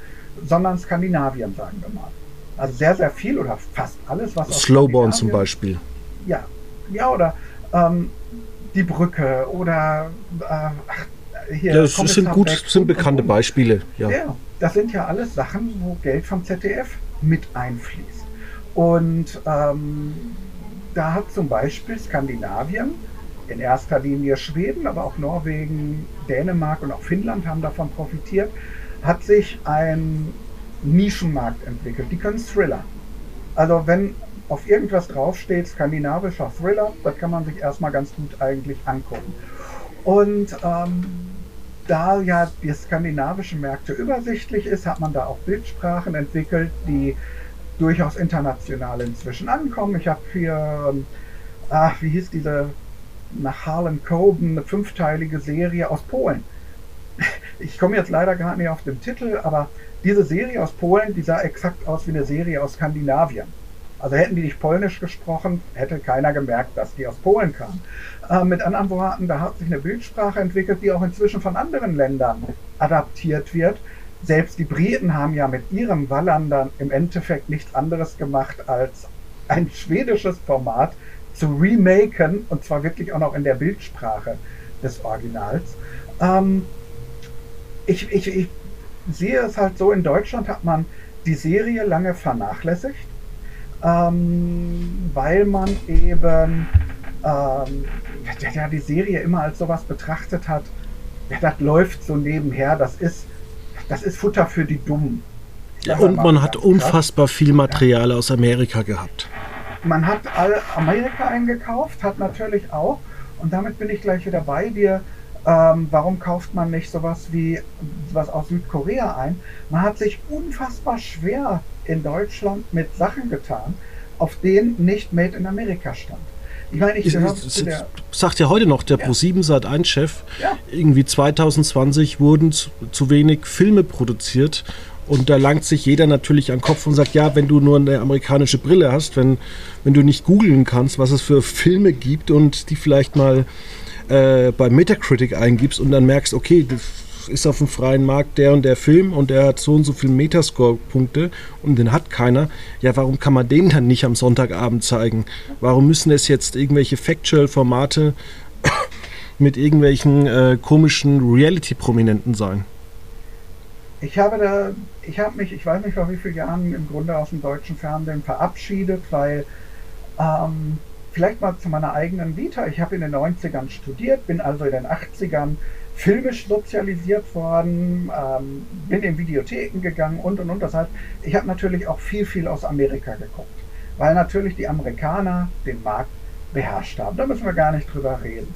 sondern Skandinavien, sagen wir mal. Also sehr, sehr viel oder fast alles, was Slowborn zum Beispiel. Ja, ja oder ähm, die Brücke oder äh, hier. Ja, das sind gut, sind bekannte und, Beispiele. Ja. ja, das sind ja alles Sachen, wo Geld vom ZDF mit einfließt. Und ähm, da hat zum Beispiel Skandinavien, in erster Linie Schweden, aber auch Norwegen, Dänemark und auch Finnland haben davon profitiert, hat sich ein Nischenmarkt entwickelt. Die können Thriller. Also wenn auf irgendwas draufsteht, skandinavischer Thriller, das kann man sich erstmal ganz gut eigentlich angucken. Und ähm, da ja die skandinavischen Märkte übersichtlich ist, hat man da auch Bildsprachen entwickelt, die durchaus international inzwischen ankommen. Ich habe hier, ähm, ach, wie hieß diese, nach Harlan Coben, eine fünfteilige Serie aus Polen. Ich komme jetzt leider gar nicht auf den Titel, aber diese Serie aus Polen, die sah exakt aus wie eine Serie aus Skandinavien. Also hätten die nicht Polnisch gesprochen, hätte keiner gemerkt, dass die aus Polen kamen. Äh, mit anderen Worten, da hat sich eine Bildsprache entwickelt, die auch inzwischen von anderen Ländern adaptiert wird. Selbst die Briten haben ja mit ihrem Wallander im Endeffekt nichts anderes gemacht, als ein schwedisches Format zu remaken, und zwar wirklich auch noch in der Bildsprache des Originals. Ähm, ich, ich, ich sehe es halt so, in Deutschland hat man die Serie lange vernachlässigt ähm, weil man eben ähm, ja, die Serie immer als sowas betrachtet hat, ja, das läuft so nebenher, das ist, das ist Futter für die Dummen. Ja, und man hat unfassbar viel Material ja. aus Amerika gehabt. Man hat all Amerika eingekauft, hat natürlich auch, und damit bin ich gleich wieder bei dir, ähm, warum kauft man nicht sowas wie was aus Südkorea ein? Man hat sich unfassbar schwer in Deutschland mit Sachen getan, auf denen nicht Made in America stand. Ich meine, ich gehöre Sagt ja heute noch der ja. Pro7 Sat1-Chef, ja. irgendwie 2020 wurden zu, zu wenig Filme produziert und da langt sich jeder natürlich an den Kopf und sagt, ja, wenn du nur eine amerikanische Brille hast, wenn, wenn du nicht googeln kannst, was es für Filme gibt und die vielleicht mal äh, bei Metacritic eingibst und dann merkst, okay, ist auf dem freien Markt der und der Film und der hat so und so viele Metascore-Punkte und den hat keiner. Ja, warum kann man den dann nicht am Sonntagabend zeigen? Warum müssen es jetzt irgendwelche Factual-Formate mit irgendwelchen äh, komischen Reality-Prominenten sein? Ich habe da, ich habe mich, ich weiß nicht vor wie vielen Jahren im Grunde aus dem deutschen Fernsehen verabschiedet, weil ähm, vielleicht mal zu meiner eigenen Vita. Ich habe in den 90ern studiert, bin also in den 80ern filmisch sozialisiert worden, ähm, bin in Videotheken gegangen und und und. Das heißt, ich habe natürlich auch viel, viel aus Amerika geguckt, weil natürlich die Amerikaner den Markt beherrscht haben. Da müssen wir gar nicht drüber reden.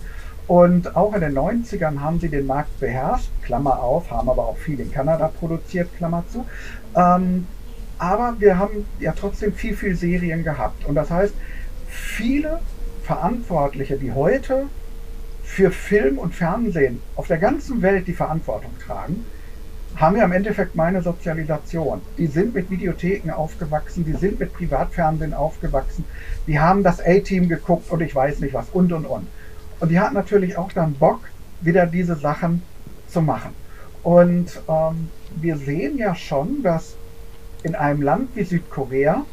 Und auch in den 90ern haben sie den Markt beherrscht, Klammer auf, haben aber auch viel in Kanada produziert, Klammer zu. Ähm, aber wir haben ja trotzdem viel, viel Serien gehabt. Und das heißt, viele Verantwortliche, die heute für Film und Fernsehen auf der ganzen Welt die Verantwortung tragen, haben ja im Endeffekt meine Sozialisation. Die sind mit Videotheken aufgewachsen, die sind mit Privatfernsehen aufgewachsen, die haben das A-Team geguckt und ich weiß nicht was und und und. Und die hatten natürlich auch dann Bock, wieder diese Sachen zu machen. Und ähm, wir sehen ja schon, dass in einem Land wie Südkorea,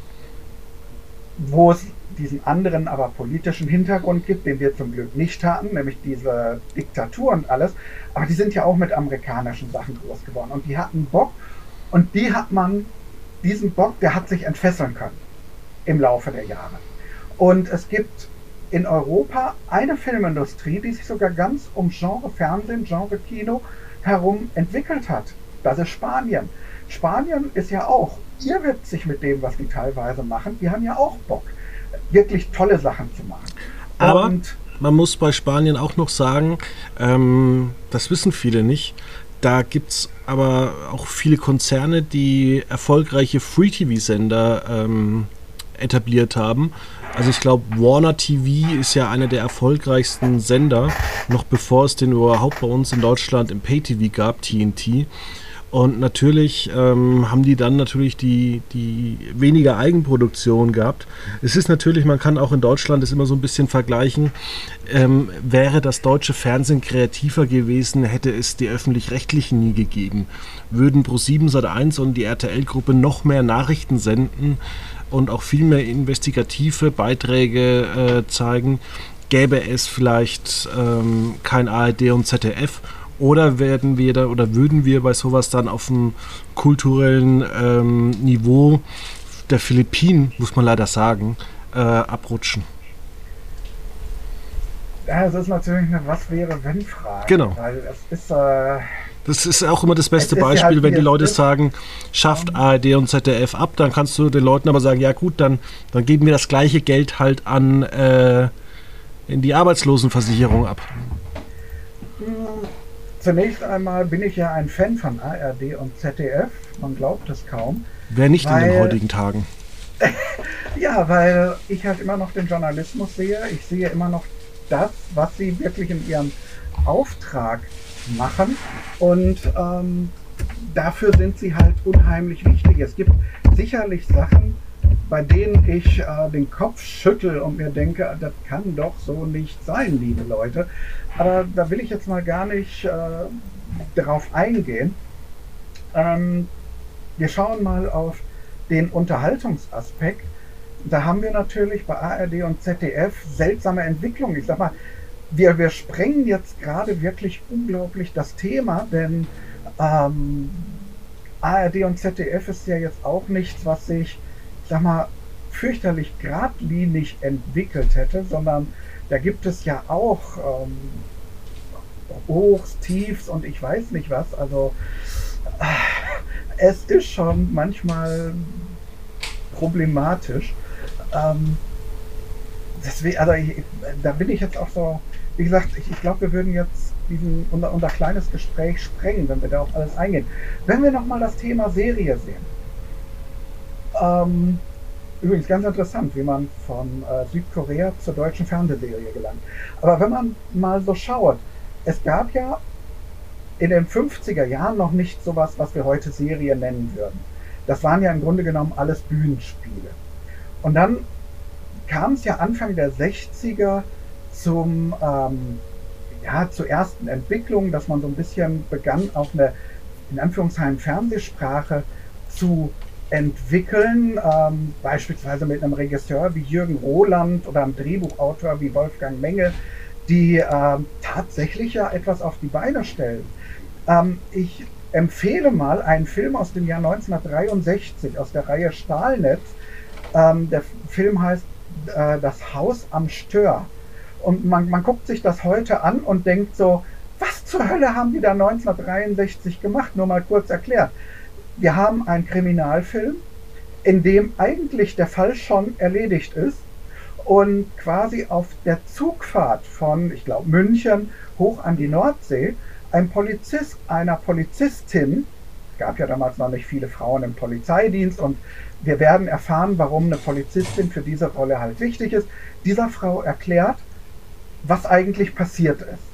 wo es diesen anderen, aber politischen Hintergrund gibt, den wir zum Glück nicht hatten, nämlich diese Diktatur und alles. Aber die sind ja auch mit amerikanischen Sachen groß geworden und die hatten Bock und die hat man, diesen Bock, der hat sich entfesseln können im Laufe der Jahre. Und es gibt in Europa eine Filmindustrie, die sich sogar ganz um Genre Fernsehen, Genre Kino herum entwickelt hat. Das ist Spanien. Spanien ist ja auch irrwitzig mit dem, was die teilweise machen. Die haben ja auch Bock wirklich tolle Sachen zu machen. Aber und man muss bei Spanien auch noch sagen, ähm, das wissen viele nicht, da gibt es aber auch viele Konzerne, die erfolgreiche Free-TV-Sender ähm, etabliert haben. Also ich glaube, Warner TV ist ja einer der erfolgreichsten Sender, noch bevor es den überhaupt bei uns in Deutschland im Pay-TV gab, TNT. Und natürlich ähm, haben die dann natürlich die, die weniger Eigenproduktion gehabt. Es ist natürlich, man kann auch in Deutschland es immer so ein bisschen vergleichen. Ähm, wäre das deutsche Fernsehen kreativer gewesen, hätte es die öffentlich-rechtlichen nie gegeben. Würden Pro7 Sat1 und die RTL-Gruppe noch mehr Nachrichten senden und auch viel mehr investigative Beiträge äh, zeigen, gäbe es vielleicht ähm, kein ARD und ZDF oder werden wir da oder würden wir bei sowas dann auf dem kulturellen ähm, Niveau der Philippinen, muss man leider sagen, äh, abrutschen? Ja, das ist natürlich eine Was wäre wenn Frage. Genau. Weil es ist. Äh, das ist auch immer das beste Beispiel, halt wenn die Leute sagen, schafft ARD und ZDF ab, dann kannst du den Leuten aber sagen, ja gut, dann, dann geben wir das gleiche Geld halt an äh, in die Arbeitslosenversicherung ab. Zunächst einmal bin ich ja ein Fan von ARD und ZDF. Man glaubt es kaum. Wer nicht weil, in den heutigen Tagen? ja, weil ich halt immer noch den Journalismus sehe. Ich sehe immer noch das, was sie wirklich in ihrem Auftrag machen. Und ähm, dafür sind sie halt unheimlich wichtig. Es gibt sicherlich Sachen, bei denen ich äh, den Kopf schüttel und mir denke, das kann doch so nicht sein, liebe Leute. Aber da will ich jetzt mal gar nicht äh, darauf eingehen. Ähm, wir schauen mal auf den Unterhaltungsaspekt. Da haben wir natürlich bei ARD und ZDF seltsame Entwicklungen. Ich sag mal, wir, wir sprengen jetzt gerade wirklich unglaublich das Thema, denn ähm, ARD und ZDF ist ja jetzt auch nichts, was sich, ich sag mal, fürchterlich geradlinig entwickelt hätte, sondern da gibt es ja auch ähm, Hochs, Tiefs und ich weiß nicht was. Also es ist schon manchmal problematisch. Ähm, deswegen, also ich, da bin ich jetzt auch so, wie gesagt, ich, ich glaube, wir würden jetzt diesen, unser, unser kleines Gespräch sprengen, wenn wir da auf alles eingehen. Wenn wir nochmal das Thema Serie sehen. Ähm, übrigens ganz interessant, wie man von äh, Südkorea zur deutschen Fernsehserie gelangt. Aber wenn man mal so schaut, es gab ja in den 50er Jahren noch nicht sowas, was wir heute Serie nennen würden. Das waren ja im Grunde genommen alles Bühnenspiele. Und dann kam es ja Anfang der 60er zum, ähm, ja, zur ersten Entwicklung, dass man so ein bisschen begann, auch eine, in Anführungszeichen, Fernsehsprache zu entwickeln, ähm, beispielsweise mit einem Regisseur wie Jürgen Roland oder einem Drehbuchautor wie Wolfgang Menge, die ähm, tatsächlich ja etwas auf die Beine stellen. Ähm, ich empfehle mal einen Film aus dem Jahr 1963 aus der Reihe Stahlnetz. Ähm, der Film heißt äh, Das Haus am Stör. Und man, man guckt sich das heute an und denkt so, was zur Hölle haben die da 1963 gemacht? Nur mal kurz erklärt. Wir haben einen Kriminalfilm, in dem eigentlich der Fall schon erledigt ist und quasi auf der Zugfahrt von, ich glaube, München hoch an die Nordsee ein Polizist einer Polizistin, gab ja damals noch nicht viele Frauen im Polizeidienst und wir werden erfahren, warum eine Polizistin für diese Rolle halt wichtig ist, dieser Frau erklärt, was eigentlich passiert ist.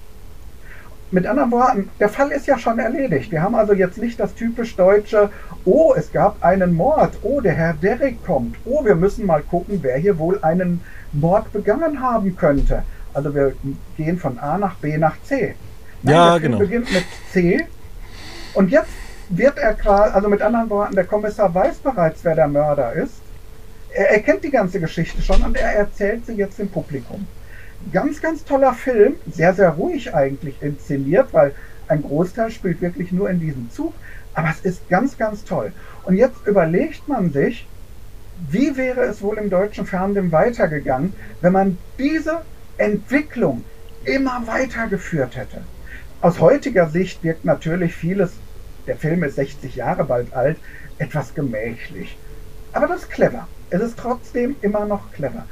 Mit anderen Worten, der Fall ist ja schon erledigt. Wir haben also jetzt nicht das typisch deutsche, oh, es gab einen Mord, oh, der Herr Derrick kommt, oh, wir müssen mal gucken, wer hier wohl einen Mord begangen haben könnte. Also wir gehen von A nach B nach C. Nein, ja, genau. beginnt mit C und jetzt wird er quasi, also mit anderen Worten, der Kommissar weiß bereits, wer der Mörder ist. Er, er kennt die ganze Geschichte schon und er erzählt sie jetzt dem Publikum. Ganz, ganz toller Film, sehr, sehr ruhig eigentlich inszeniert, weil ein Großteil spielt wirklich nur in diesem Zug. Aber es ist ganz, ganz toll. Und jetzt überlegt man sich, wie wäre es wohl im deutschen Fernsehen weitergegangen, wenn man diese Entwicklung immer weitergeführt hätte. Aus heutiger Sicht wirkt natürlich vieles, der Film ist 60 Jahre bald alt, etwas gemächlich. Aber das ist clever. Es ist trotzdem immer noch clever.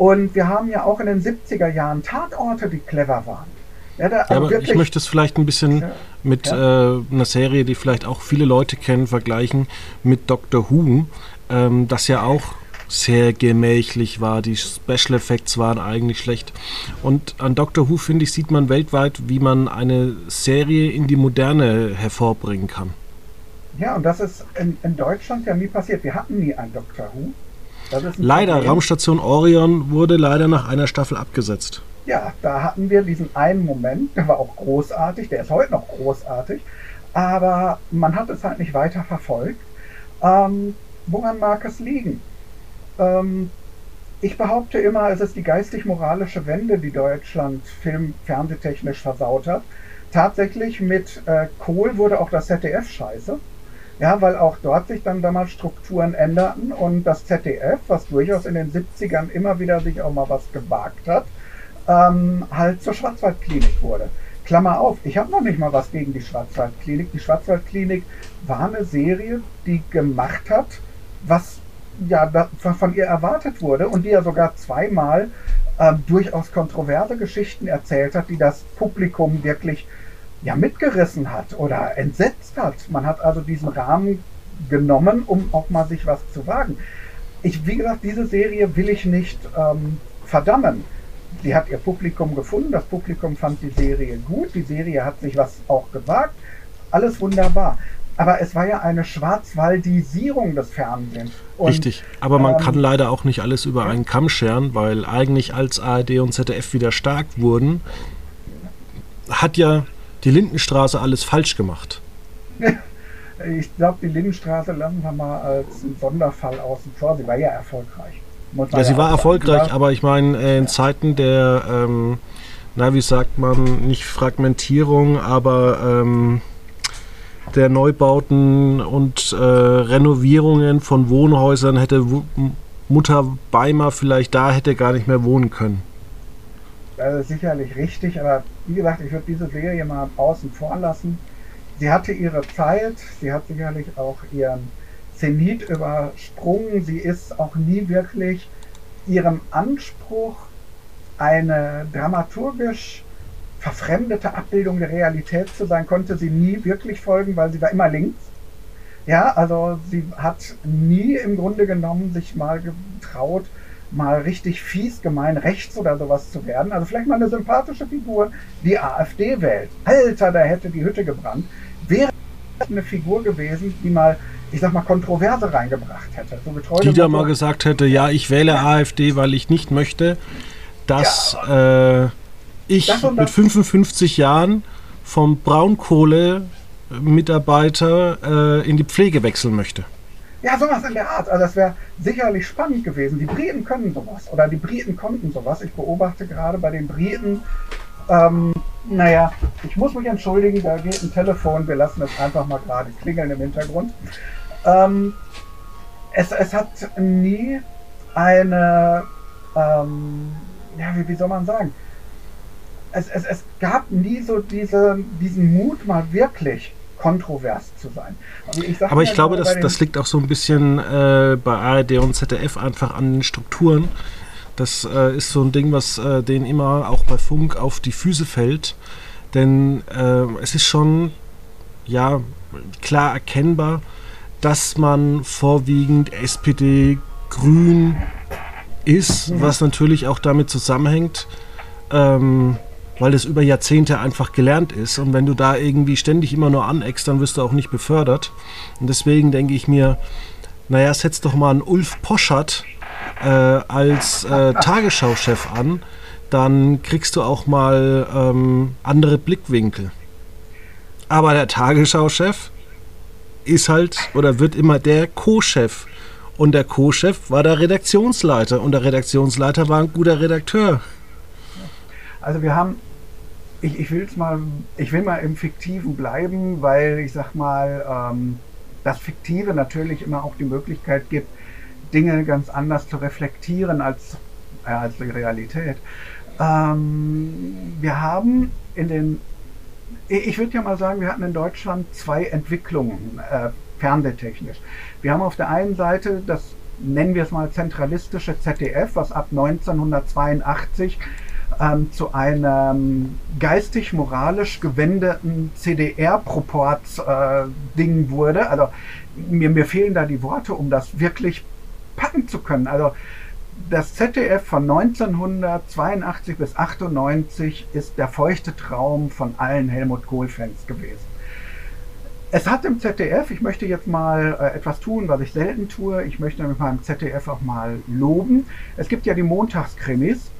Und wir haben ja auch in den 70er Jahren Tatorte, die clever waren. Ja, da, ja, aber ich möchte es vielleicht ein bisschen ja, mit. Äh, einer Serie, die vielleicht auch viele Leute kennen, vergleichen mit Doctor Who, ähm, das ja auch sehr gemächlich war. Die Special Effects waren eigentlich schlecht. Und an Doctor Who, finde ich, sieht man weltweit, wie man eine Serie in die Moderne hervorbringen kann. Ja, und das ist in, in Deutschland ja nie passiert. Wir hatten nie einen Doctor Who. Leider, Problem. Raumstation Orion wurde leider nach einer Staffel abgesetzt. Ja, da hatten wir diesen einen Moment, der war auch großartig, der ist heute noch großartig, aber man hat es halt nicht weiter verfolgt. Ähm, woran mag es liegen? Ähm, ich behaupte immer, es ist die geistig-moralische Wende, die Deutschland film-, fernsehtechnisch versaut hat. Tatsächlich mit äh, Kohl wurde auch das ZDF scheiße. Ja, weil auch dort sich dann damals Strukturen änderten und das ZDF, was durchaus in den 70ern immer wieder sich auch mal was gewagt hat, ähm, halt zur Schwarzwaldklinik wurde. Klammer auf, ich habe noch nicht mal was gegen die Schwarzwaldklinik. Die Schwarzwaldklinik war eine Serie, die gemacht hat, was ja von ihr erwartet wurde und die ja sogar zweimal ähm, durchaus kontroverse Geschichten erzählt hat, die das Publikum wirklich ja mitgerissen hat oder entsetzt hat. Man hat also diesen Rahmen genommen, um auch mal sich was zu wagen. Ich, wie gesagt, diese Serie will ich nicht ähm, verdammen. Sie hat ihr Publikum gefunden, das Publikum fand die Serie gut, die Serie hat sich was auch gewagt, alles wunderbar. Aber es war ja eine Schwarzwaldisierung des Fernsehens. Und, Richtig, aber man ähm, kann leider auch nicht alles über einen Kamm scheren, weil eigentlich als ARD und ZDF wieder stark wurden, hat ja die Lindenstraße alles falsch gemacht. ich glaube, die Lindenstraße lassen wir mal als Sonderfall außen vor. Sie war ja erfolgreich. Ja, sie war erfolgreich, war aber ich meine, äh, in Zeiten der, ähm, na, wie sagt man, nicht Fragmentierung, aber ähm, der Neubauten und äh, Renovierungen von Wohnhäusern hätte Mutter Beimer vielleicht da hätte gar nicht mehr wohnen können. Das ist sicherlich richtig, aber wie gesagt, ich würde diese Serie mal außen vor lassen. Sie hatte ihre Zeit, sie hat sicherlich auch ihren Zenit übersprungen. Sie ist auch nie wirklich ihrem Anspruch, eine dramaturgisch verfremdete Abbildung der Realität zu sein, konnte sie nie wirklich folgen, weil sie war immer links. Ja, also sie hat nie im Grunde genommen sich mal getraut, mal richtig fies gemein rechts oder sowas zu werden. Also vielleicht mal eine sympathische Figur, die AfD wählt. Alter, da hätte die Hütte gebrannt. Wäre eine Figur gewesen, die mal, ich sag mal, Kontroverse reingebracht hätte. So getreu die da mal gesagt hätte, ja, ich wähle ja. AfD, weil ich nicht möchte, dass ja. äh, ich das das mit 55 Jahren vom Braunkohle-Mitarbeiter äh, in die Pflege wechseln möchte. Ja, sowas in der Art. Also das wäre sicherlich spannend gewesen. Die Briten können sowas. Oder die Briten konnten sowas. Ich beobachte gerade bei den Briten, ähm, naja, ich muss mich entschuldigen, da geht ein Telefon. Wir lassen es einfach mal gerade klingeln im Hintergrund. Ähm, es, es hat nie eine, ähm, ja, wie, wie soll man sagen, es, es, es gab nie so diese, diesen Mut, mal wirklich kontrovers zu sein. Also ich Aber ich glaube, das, das liegt auch so ein bisschen äh, bei ARD und ZDF einfach an den Strukturen. Das äh, ist so ein Ding, was äh, denen immer auch bei Funk auf die Füße fällt. Denn äh, es ist schon, ja, klar erkennbar, dass man vorwiegend SPD, Grün ist, mhm. was natürlich auch damit zusammenhängt, ähm, weil es über Jahrzehnte einfach gelernt ist. Und wenn du da irgendwie ständig immer nur aneckst, dann wirst du auch nicht befördert. Und deswegen denke ich mir, naja, setz doch mal einen Ulf Poschert äh, als äh, Tagesschau-Chef an, dann kriegst du auch mal ähm, andere Blickwinkel. Aber der Tagesschau-Chef ist halt oder wird immer der Co-Chef. Und der Co-Chef war der Redaktionsleiter und der Redaktionsleiter war ein guter Redakteur. Also wir haben ich, ich will mal, ich will mal im Fiktiven bleiben, weil ich sag mal, ähm, das Fiktive natürlich immer auch die Möglichkeit gibt, Dinge ganz anders zu reflektieren als, äh, als die Realität. Ähm, wir haben in den, ich würde ja mal sagen, wir hatten in Deutschland zwei Entwicklungen, äh, fernsehtechnisch. Wir haben auf der einen Seite das, nennen wir es mal, zentralistische ZDF, was ab 1982 ähm, zu einem geistig-moralisch gewendeten CDR-Proport-Ding äh, wurde. Also mir, mir fehlen da die Worte, um das wirklich packen zu können. Also das ZDF von 1982 bis 98 ist der feuchte Traum von allen Helmut Kohl-Fans gewesen. Es hat im ZDF, ich möchte jetzt mal äh, etwas tun, was ich selten tue, ich möchte mit meinem ZDF auch mal loben. Es gibt ja die Montagskrimis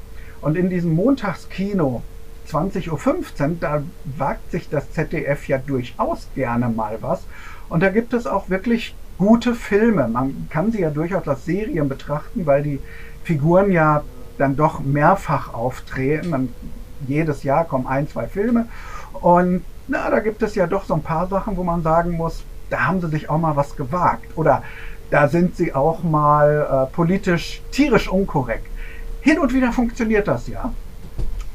und in diesem Montagskino 20.15 Uhr, da wagt sich das ZDF ja durchaus gerne mal was. Und da gibt es auch wirklich gute Filme. Man kann sie ja durchaus als Serien betrachten, weil die Figuren ja dann doch mehrfach auftreten. Man, jedes Jahr kommen ein, zwei Filme. Und na, da gibt es ja doch so ein paar Sachen, wo man sagen muss, da haben sie sich auch mal was gewagt. Oder da sind sie auch mal äh, politisch tierisch unkorrekt. Hin und wieder funktioniert das ja.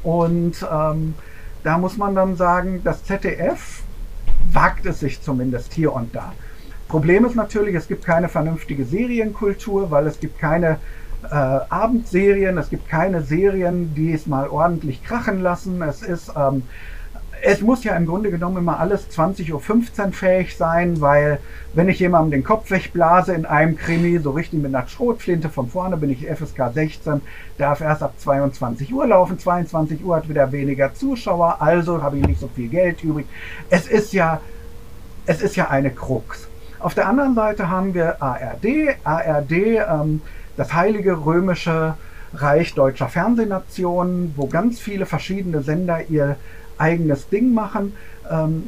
Und ähm, da muss man dann sagen, das ZDF wagt es sich zumindest hier und da. Problem ist natürlich, es gibt keine vernünftige Serienkultur, weil es gibt keine äh, Abendserien, es gibt keine Serien, die es mal ordentlich krachen lassen. Es ist, ähm, es muss ja im Grunde genommen immer alles 20.15 Uhr fähig sein, weil wenn ich jemandem den Kopf wegblase in einem Krimi, so richtig mit einer Schrotflinte von vorne bin ich FSK 16, darf erst ab 22 Uhr laufen. 22 Uhr hat wieder weniger Zuschauer, also habe ich nicht so viel Geld übrig. Es ist ja, es ist ja eine Krux. Auf der anderen Seite haben wir ARD. ARD, ähm, das heilige römische Reich deutscher Fernsehnationen, wo ganz viele verschiedene Sender ihr eigenes Ding machen. Ähm,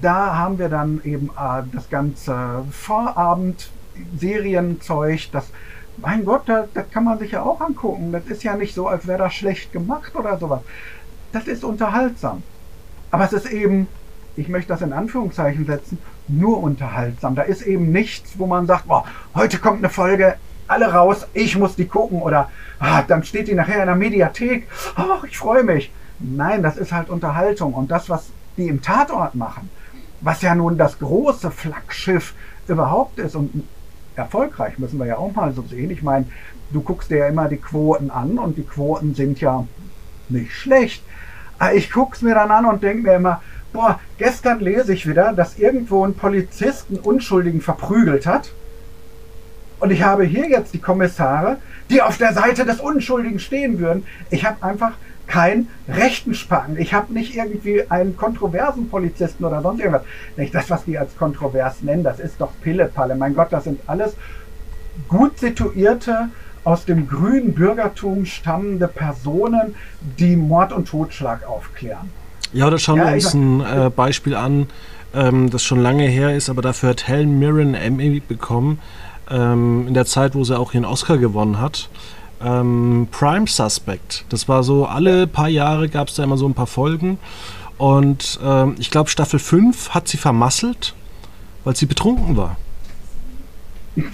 da haben wir dann eben äh, das ganze Vorabend-Serienzeug, das mein Gott, das, das, kann man sich ja auch angucken. Das ist ja nicht so, als wäre das schlecht gemacht oder sowas. Das ist unterhaltsam. Aber es ist eben, ich möchte das in Anführungszeichen setzen, nur unterhaltsam. Da ist eben nichts, wo man sagt, boah, heute kommt eine Folge, alle raus, ich muss die gucken oder ah, dann steht die nachher in der Mediathek, ach, ich freue mich. Nein, das ist halt Unterhaltung und das, was die im Tatort machen, was ja nun das große Flaggschiff überhaupt ist und erfolgreich, müssen wir ja auch mal so sehen. Ich meine, du guckst dir ja immer die Quoten an und die Quoten sind ja nicht schlecht. Aber ich gucke es mir dann an und denke mir immer, boah, gestern lese ich wieder, dass irgendwo ein Polizist einen Unschuldigen verprügelt hat. Und ich habe hier jetzt die Kommissare, die auf der Seite des Unschuldigen stehen würden. Ich habe einfach keinen rechten Spacken. Ich habe nicht irgendwie einen kontroversen Polizisten oder sonst irgendwas. Nicht das, was die als kontrovers nennen, das ist doch Pillepalle. Mein Gott, das sind alles gut situierte, aus dem grünen Bürgertum stammende Personen, die Mord und Totschlag aufklären. Ja, da schauen ja, wir uns ein äh, Beispiel an, ähm, das schon lange her ist, aber dafür hat Helen Mirren Emmy bekommen ähm, in der Zeit, wo sie auch ihren Oscar gewonnen hat. Ähm, Prime Suspect. Das war so, alle paar Jahre gab es da immer so ein paar Folgen. Und ähm, ich glaube, Staffel 5 hat sie vermasselt, weil sie betrunken war.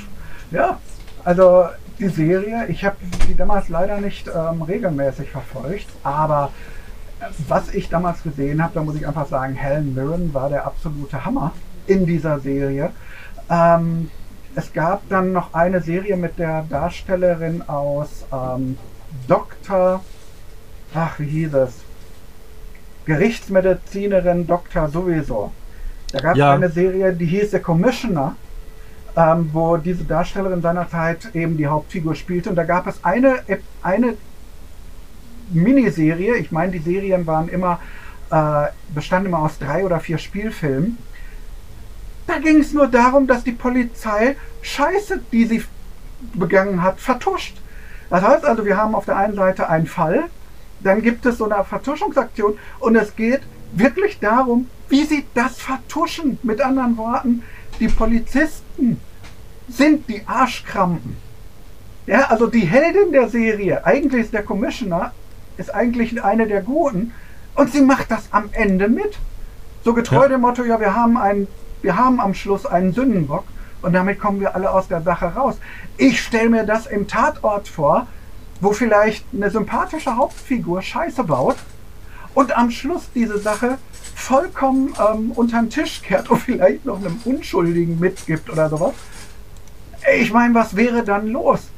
Ja, also die Serie, ich habe die damals leider nicht ähm, regelmäßig verfolgt, aber was ich damals gesehen habe, da muss ich einfach sagen, Helen Mirren war der absolute Hammer in dieser Serie. Ähm, es gab dann noch eine Serie mit der Darstellerin aus ähm, Dr. Ach, wie hieß es? Gerichtsmedizinerin Dr. sowieso. Da gab es ja. eine Serie, die hieß The Commissioner, ähm, wo diese Darstellerin seinerzeit eben die Hauptfigur spielte. Und da gab es eine, eine Miniserie, ich meine, die Serien waren immer, äh, bestanden immer aus drei oder vier Spielfilmen da ging es nur darum, dass die Polizei Scheiße, die sie begangen hat, vertuscht. Das heißt also, wir haben auf der einen Seite einen Fall, dann gibt es so eine Vertuschungsaktion und es geht wirklich darum, wie sie das vertuschen. Mit anderen Worten, die Polizisten sind die Arschkrampen. Ja, also die Heldin der Serie, eigentlich ist der Commissioner, ist eigentlich eine der Guten und sie macht das am Ende mit. So getreu ja. dem Motto, ja, wir haben einen wir haben am Schluss einen Sündenbock und damit kommen wir alle aus der Sache raus. Ich stelle mir das im Tatort vor, wo vielleicht eine sympathische Hauptfigur Scheiße baut und am Schluss diese Sache vollkommen ähm, unter den Tisch kehrt und vielleicht noch einem Unschuldigen mitgibt oder sowas. Ich meine, was wäre dann los?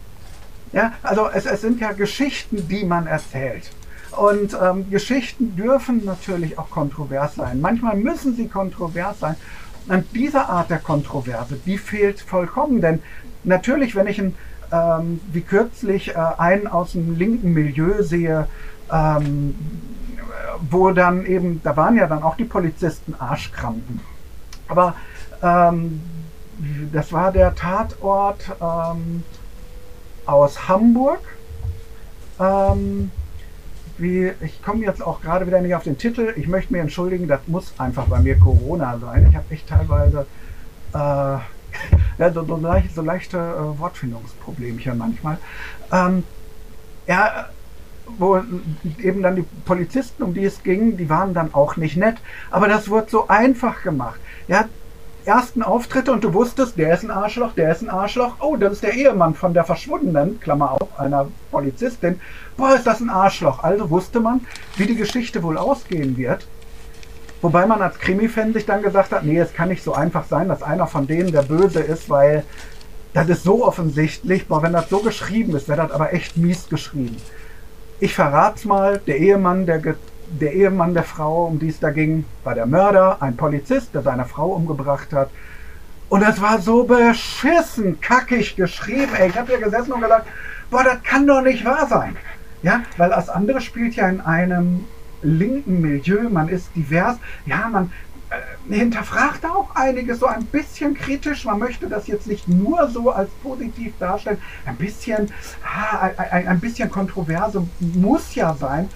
Ja, also es, es sind ja Geschichten, die man erzählt. Und ähm, Geschichten dürfen natürlich auch kontrovers sein. Manchmal müssen sie kontrovers sein. Und diese Art der Kontroverse, die fehlt vollkommen. Denn natürlich, wenn ich ein, ähm, wie kürzlich äh, einen aus dem linken Milieu sehe, ähm, wo dann eben, da waren ja dann auch die Polizisten Arschkrampen. Aber ähm, das war der Tatort ähm, aus Hamburg. Wie, ich komme jetzt auch gerade wieder nicht auf den Titel. Ich möchte mir entschuldigen, das muss einfach bei mir Corona sein. Ich habe echt teilweise äh, ja, so, so, leicht, so leichte äh, Wortfindungsproblemchen manchmal. Ähm, ja, wo eben dann die Polizisten, um die es ging, die waren dann auch nicht nett. Aber das wurde so einfach gemacht. Ja, ersten Auftritte und du wusstest, der ist ein Arschloch, der ist ein Arschloch. Oh, das ist der Ehemann von der Verschwundenen, Klammer auf, einer Polizistin. Boah, ist das ein Arschloch. Also wusste man, wie die Geschichte wohl ausgehen wird. Wobei man als Krimi-Fan sich dann gesagt hat, nee, es kann nicht so einfach sein, dass einer von denen der Böse ist, weil das ist so offensichtlich. Boah, wenn das so geschrieben ist, wäre das aber echt mies geschrieben. Ich verrat's mal, der Ehemann der der Ehemann der Frau, um die es da ging, war der Mörder, ein Polizist, der seine Frau umgebracht hat. Und das war so beschissen, kackig geschrieben. Ey, ich habe hier gesessen und gedacht, boah, das kann doch nicht wahr sein. Ja, weil das andere spielt ja in einem linken Milieu, man ist divers. Ja, man äh, hinterfragt auch einiges so ein bisschen kritisch. Man möchte das jetzt nicht nur so als positiv darstellen. Ein bisschen, ah, ein, ein bisschen kontroverse muss ja sein.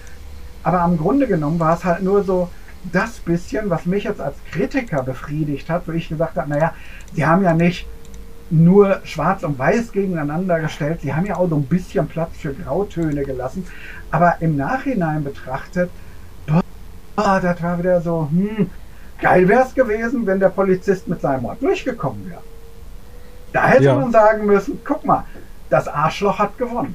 Aber am Grunde genommen war es halt nur so das bisschen, was mich jetzt als Kritiker befriedigt hat, wo ich gesagt habe, naja, sie haben ja nicht nur schwarz und weiß gegeneinander gestellt, sie haben ja auch so ein bisschen Platz für Grautöne gelassen. Aber im Nachhinein betrachtet, boah, das war wieder so, hm, geil wäre es gewesen, wenn der Polizist mit seinem Mord durchgekommen wäre. Da hätte ja. man sagen müssen, guck mal, das Arschloch hat gewonnen.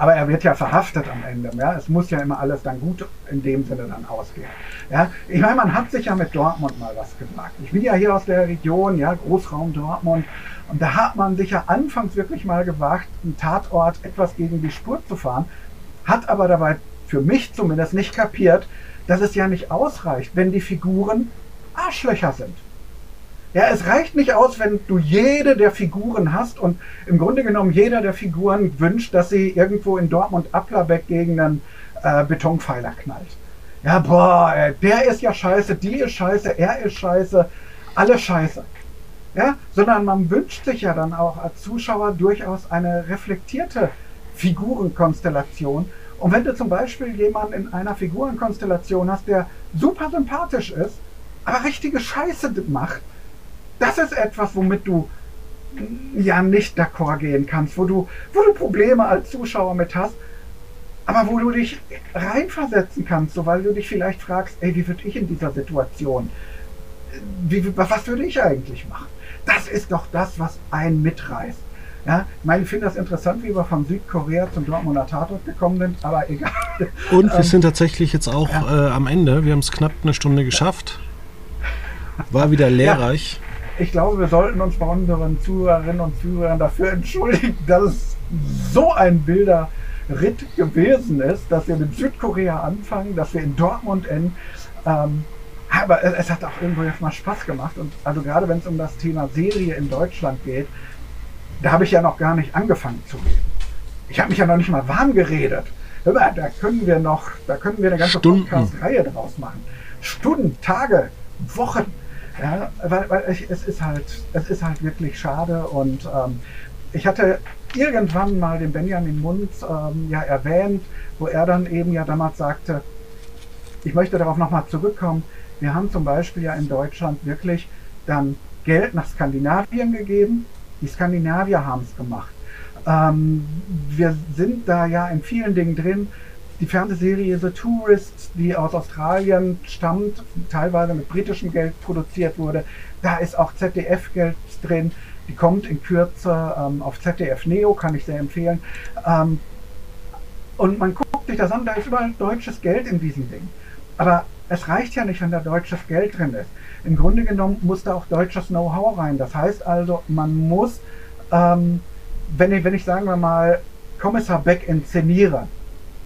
Aber er wird ja verhaftet am Ende. Ja? Es muss ja immer alles dann gut in dem Sinne dann ausgehen. Ja? Ich meine, man hat sich ja mit Dortmund mal was gesagt. Ich bin ja hier aus der Region, ja, Großraum Dortmund. Und da hat man sich ja anfangs wirklich mal gewagt, einen Tatort etwas gegen die Spur zu fahren, hat aber dabei für mich zumindest nicht kapiert, dass es ja nicht ausreicht, wenn die Figuren Arschlöcher sind. Ja, es reicht nicht aus, wenn du jede der Figuren hast und im Grunde genommen jeder der Figuren wünscht, dass sie irgendwo in Dortmund Applerbeck gegen einen äh, Betonpfeiler knallt. Ja, boah, der ist ja scheiße, die ist scheiße, er ist scheiße, alle scheiße. Ja, sondern man wünscht sich ja dann auch als Zuschauer durchaus eine reflektierte Figurenkonstellation. Und wenn du zum Beispiel jemanden in einer Figurenkonstellation hast, der super sympathisch ist, aber richtige Scheiße macht, das ist etwas, womit du ja nicht d'accord gehen kannst, wo du, wo du Probleme als Zuschauer mit hast, aber wo du dich reinversetzen kannst, so weil du dich vielleicht fragst, ey, wie würde ich in dieser Situation, wie, was würde ich eigentlich machen? Das ist doch das, was einen mitreißt. Ja, ich meine, ich finde das interessant, wie wir von Südkorea zum Dortmunder Tatort gekommen sind, aber egal. Und wir ähm, sind tatsächlich jetzt auch ja. äh, am Ende. Wir haben es knapp eine Stunde geschafft. War wieder lehrreich. Ja ich glaube, wir sollten uns bei unseren Zuhörerinnen und Zuhörern dafür entschuldigen, dass es so ein wilder Ritt gewesen ist, dass wir mit Südkorea anfangen, dass wir in Dortmund enden. Ähm, aber es, hat auch irgendwo jetzt mal Spaß gemacht. Und also gerade wenn es um das Thema Serie in Deutschland geht, da habe ich ja noch gar nicht angefangen zu reden. Ich habe mich ja noch nicht mal warm geredet. Da können wir noch, da können wir eine ganze Podcast-Reihe draus machen. Stunden, Tage, Wochen. Ja, weil, weil ich, es ist halt, es ist halt wirklich schade und ähm, ich hatte irgendwann mal den Benjamin Munz ähm, ja erwähnt, wo er dann eben ja damals sagte, ich möchte darauf nochmal zurückkommen. Wir haben zum Beispiel ja in Deutschland wirklich dann Geld nach Skandinavien gegeben. Die Skandinavier haben es gemacht. Ähm, wir sind da ja in vielen Dingen drin die Fernsehserie The Tourist, die aus Australien stammt, teilweise mit britischem Geld produziert wurde. Da ist auch ZDF-Geld drin. Die kommt in Kürze ähm, auf ZDF Neo, kann ich sehr empfehlen. Ähm, und man guckt sich das an, da ist überall deutsches Geld in diesem Ding. Aber es reicht ja nicht, wenn da deutsches Geld drin ist. Im Grunde genommen muss da auch deutsches Know-how rein. Das heißt also, man muss, ähm, wenn, ich, wenn ich sagen wir mal Kommissar Beck inszeniere,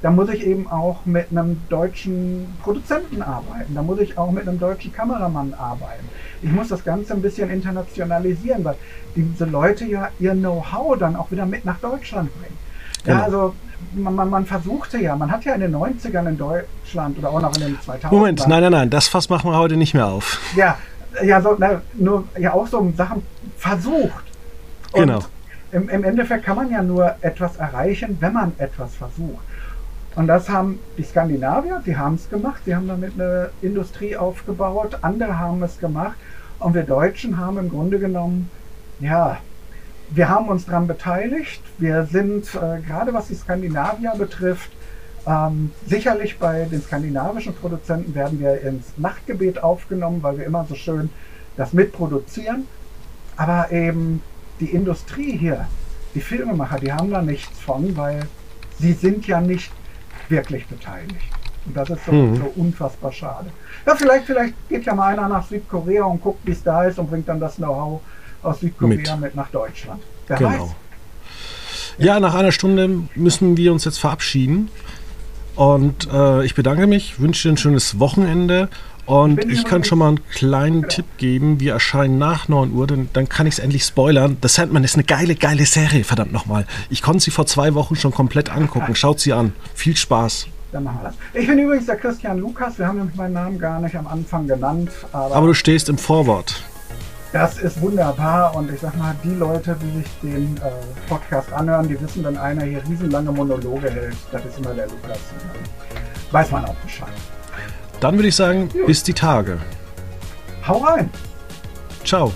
da muss ich eben auch mit einem deutschen Produzenten arbeiten. Da muss ich auch mit einem deutschen Kameramann arbeiten. Ich muss das Ganze ein bisschen internationalisieren, weil diese Leute ja ihr Know-how dann auch wieder mit nach Deutschland bringen. Genau. Ja, also man, man, man, versuchte ja, man hat ja in den 90ern in Deutschland oder auch noch in den 2000ern. Moment, nein, nein, nein, das Fass machen wir heute nicht mehr auf. Ja, ja, so, na, nur ja auch so Sachen versucht. Und genau. Im, Im Endeffekt kann man ja nur etwas erreichen, wenn man etwas versucht. Und das haben die Skandinavier, die haben es gemacht, sie haben damit eine Industrie aufgebaut, andere haben es gemacht und wir Deutschen haben im Grunde genommen, ja, wir haben uns daran beteiligt. Wir sind, äh, gerade was die Skandinavier betrifft, ähm, sicherlich bei den skandinavischen Produzenten werden wir ins Nachtgebet aufgenommen, weil wir immer so schön das mitproduzieren. Aber eben die Industrie hier, die Filmemacher, die haben da nichts von, weil sie sind ja nicht wirklich beteiligt. Und das ist so, mhm. so, unfassbar schade. Ja, vielleicht, vielleicht geht ja mal einer nach Südkorea und guckt, wie es da ist und bringt dann das Know-how aus Südkorea mit. mit, nach Deutschland. Wer genau. weiß. Ja, nach einer Stunde müssen wir uns jetzt verabschieden. Und äh, ich bedanke mich, wünsche dir ein schönes Wochenende. Und ich kann schon mal einen kleinen Tipp geben. Wir erscheinen nach 9 Uhr, denn dann kann ich es endlich spoilern. The Sandman ist eine geile, geile Serie, verdammt nochmal. Ich konnte sie vor zwei Wochen schon komplett angucken. Schaut sie an. Viel Spaß. Dann machen wir das. Ich bin übrigens der Christian Lukas. Wir haben nämlich meinen Namen gar nicht am Anfang genannt. Aber, aber du stehst im Vorwort. Das ist wunderbar und ich sag mal, die Leute, die sich den äh, Podcast anhören, die wissen, wenn einer hier riesenlange Monologe hält, das ist immer der Lukas. Weiß man auch Bescheid. Dann würde ich sagen, Gut. bis die Tage. Hau rein. Ciao.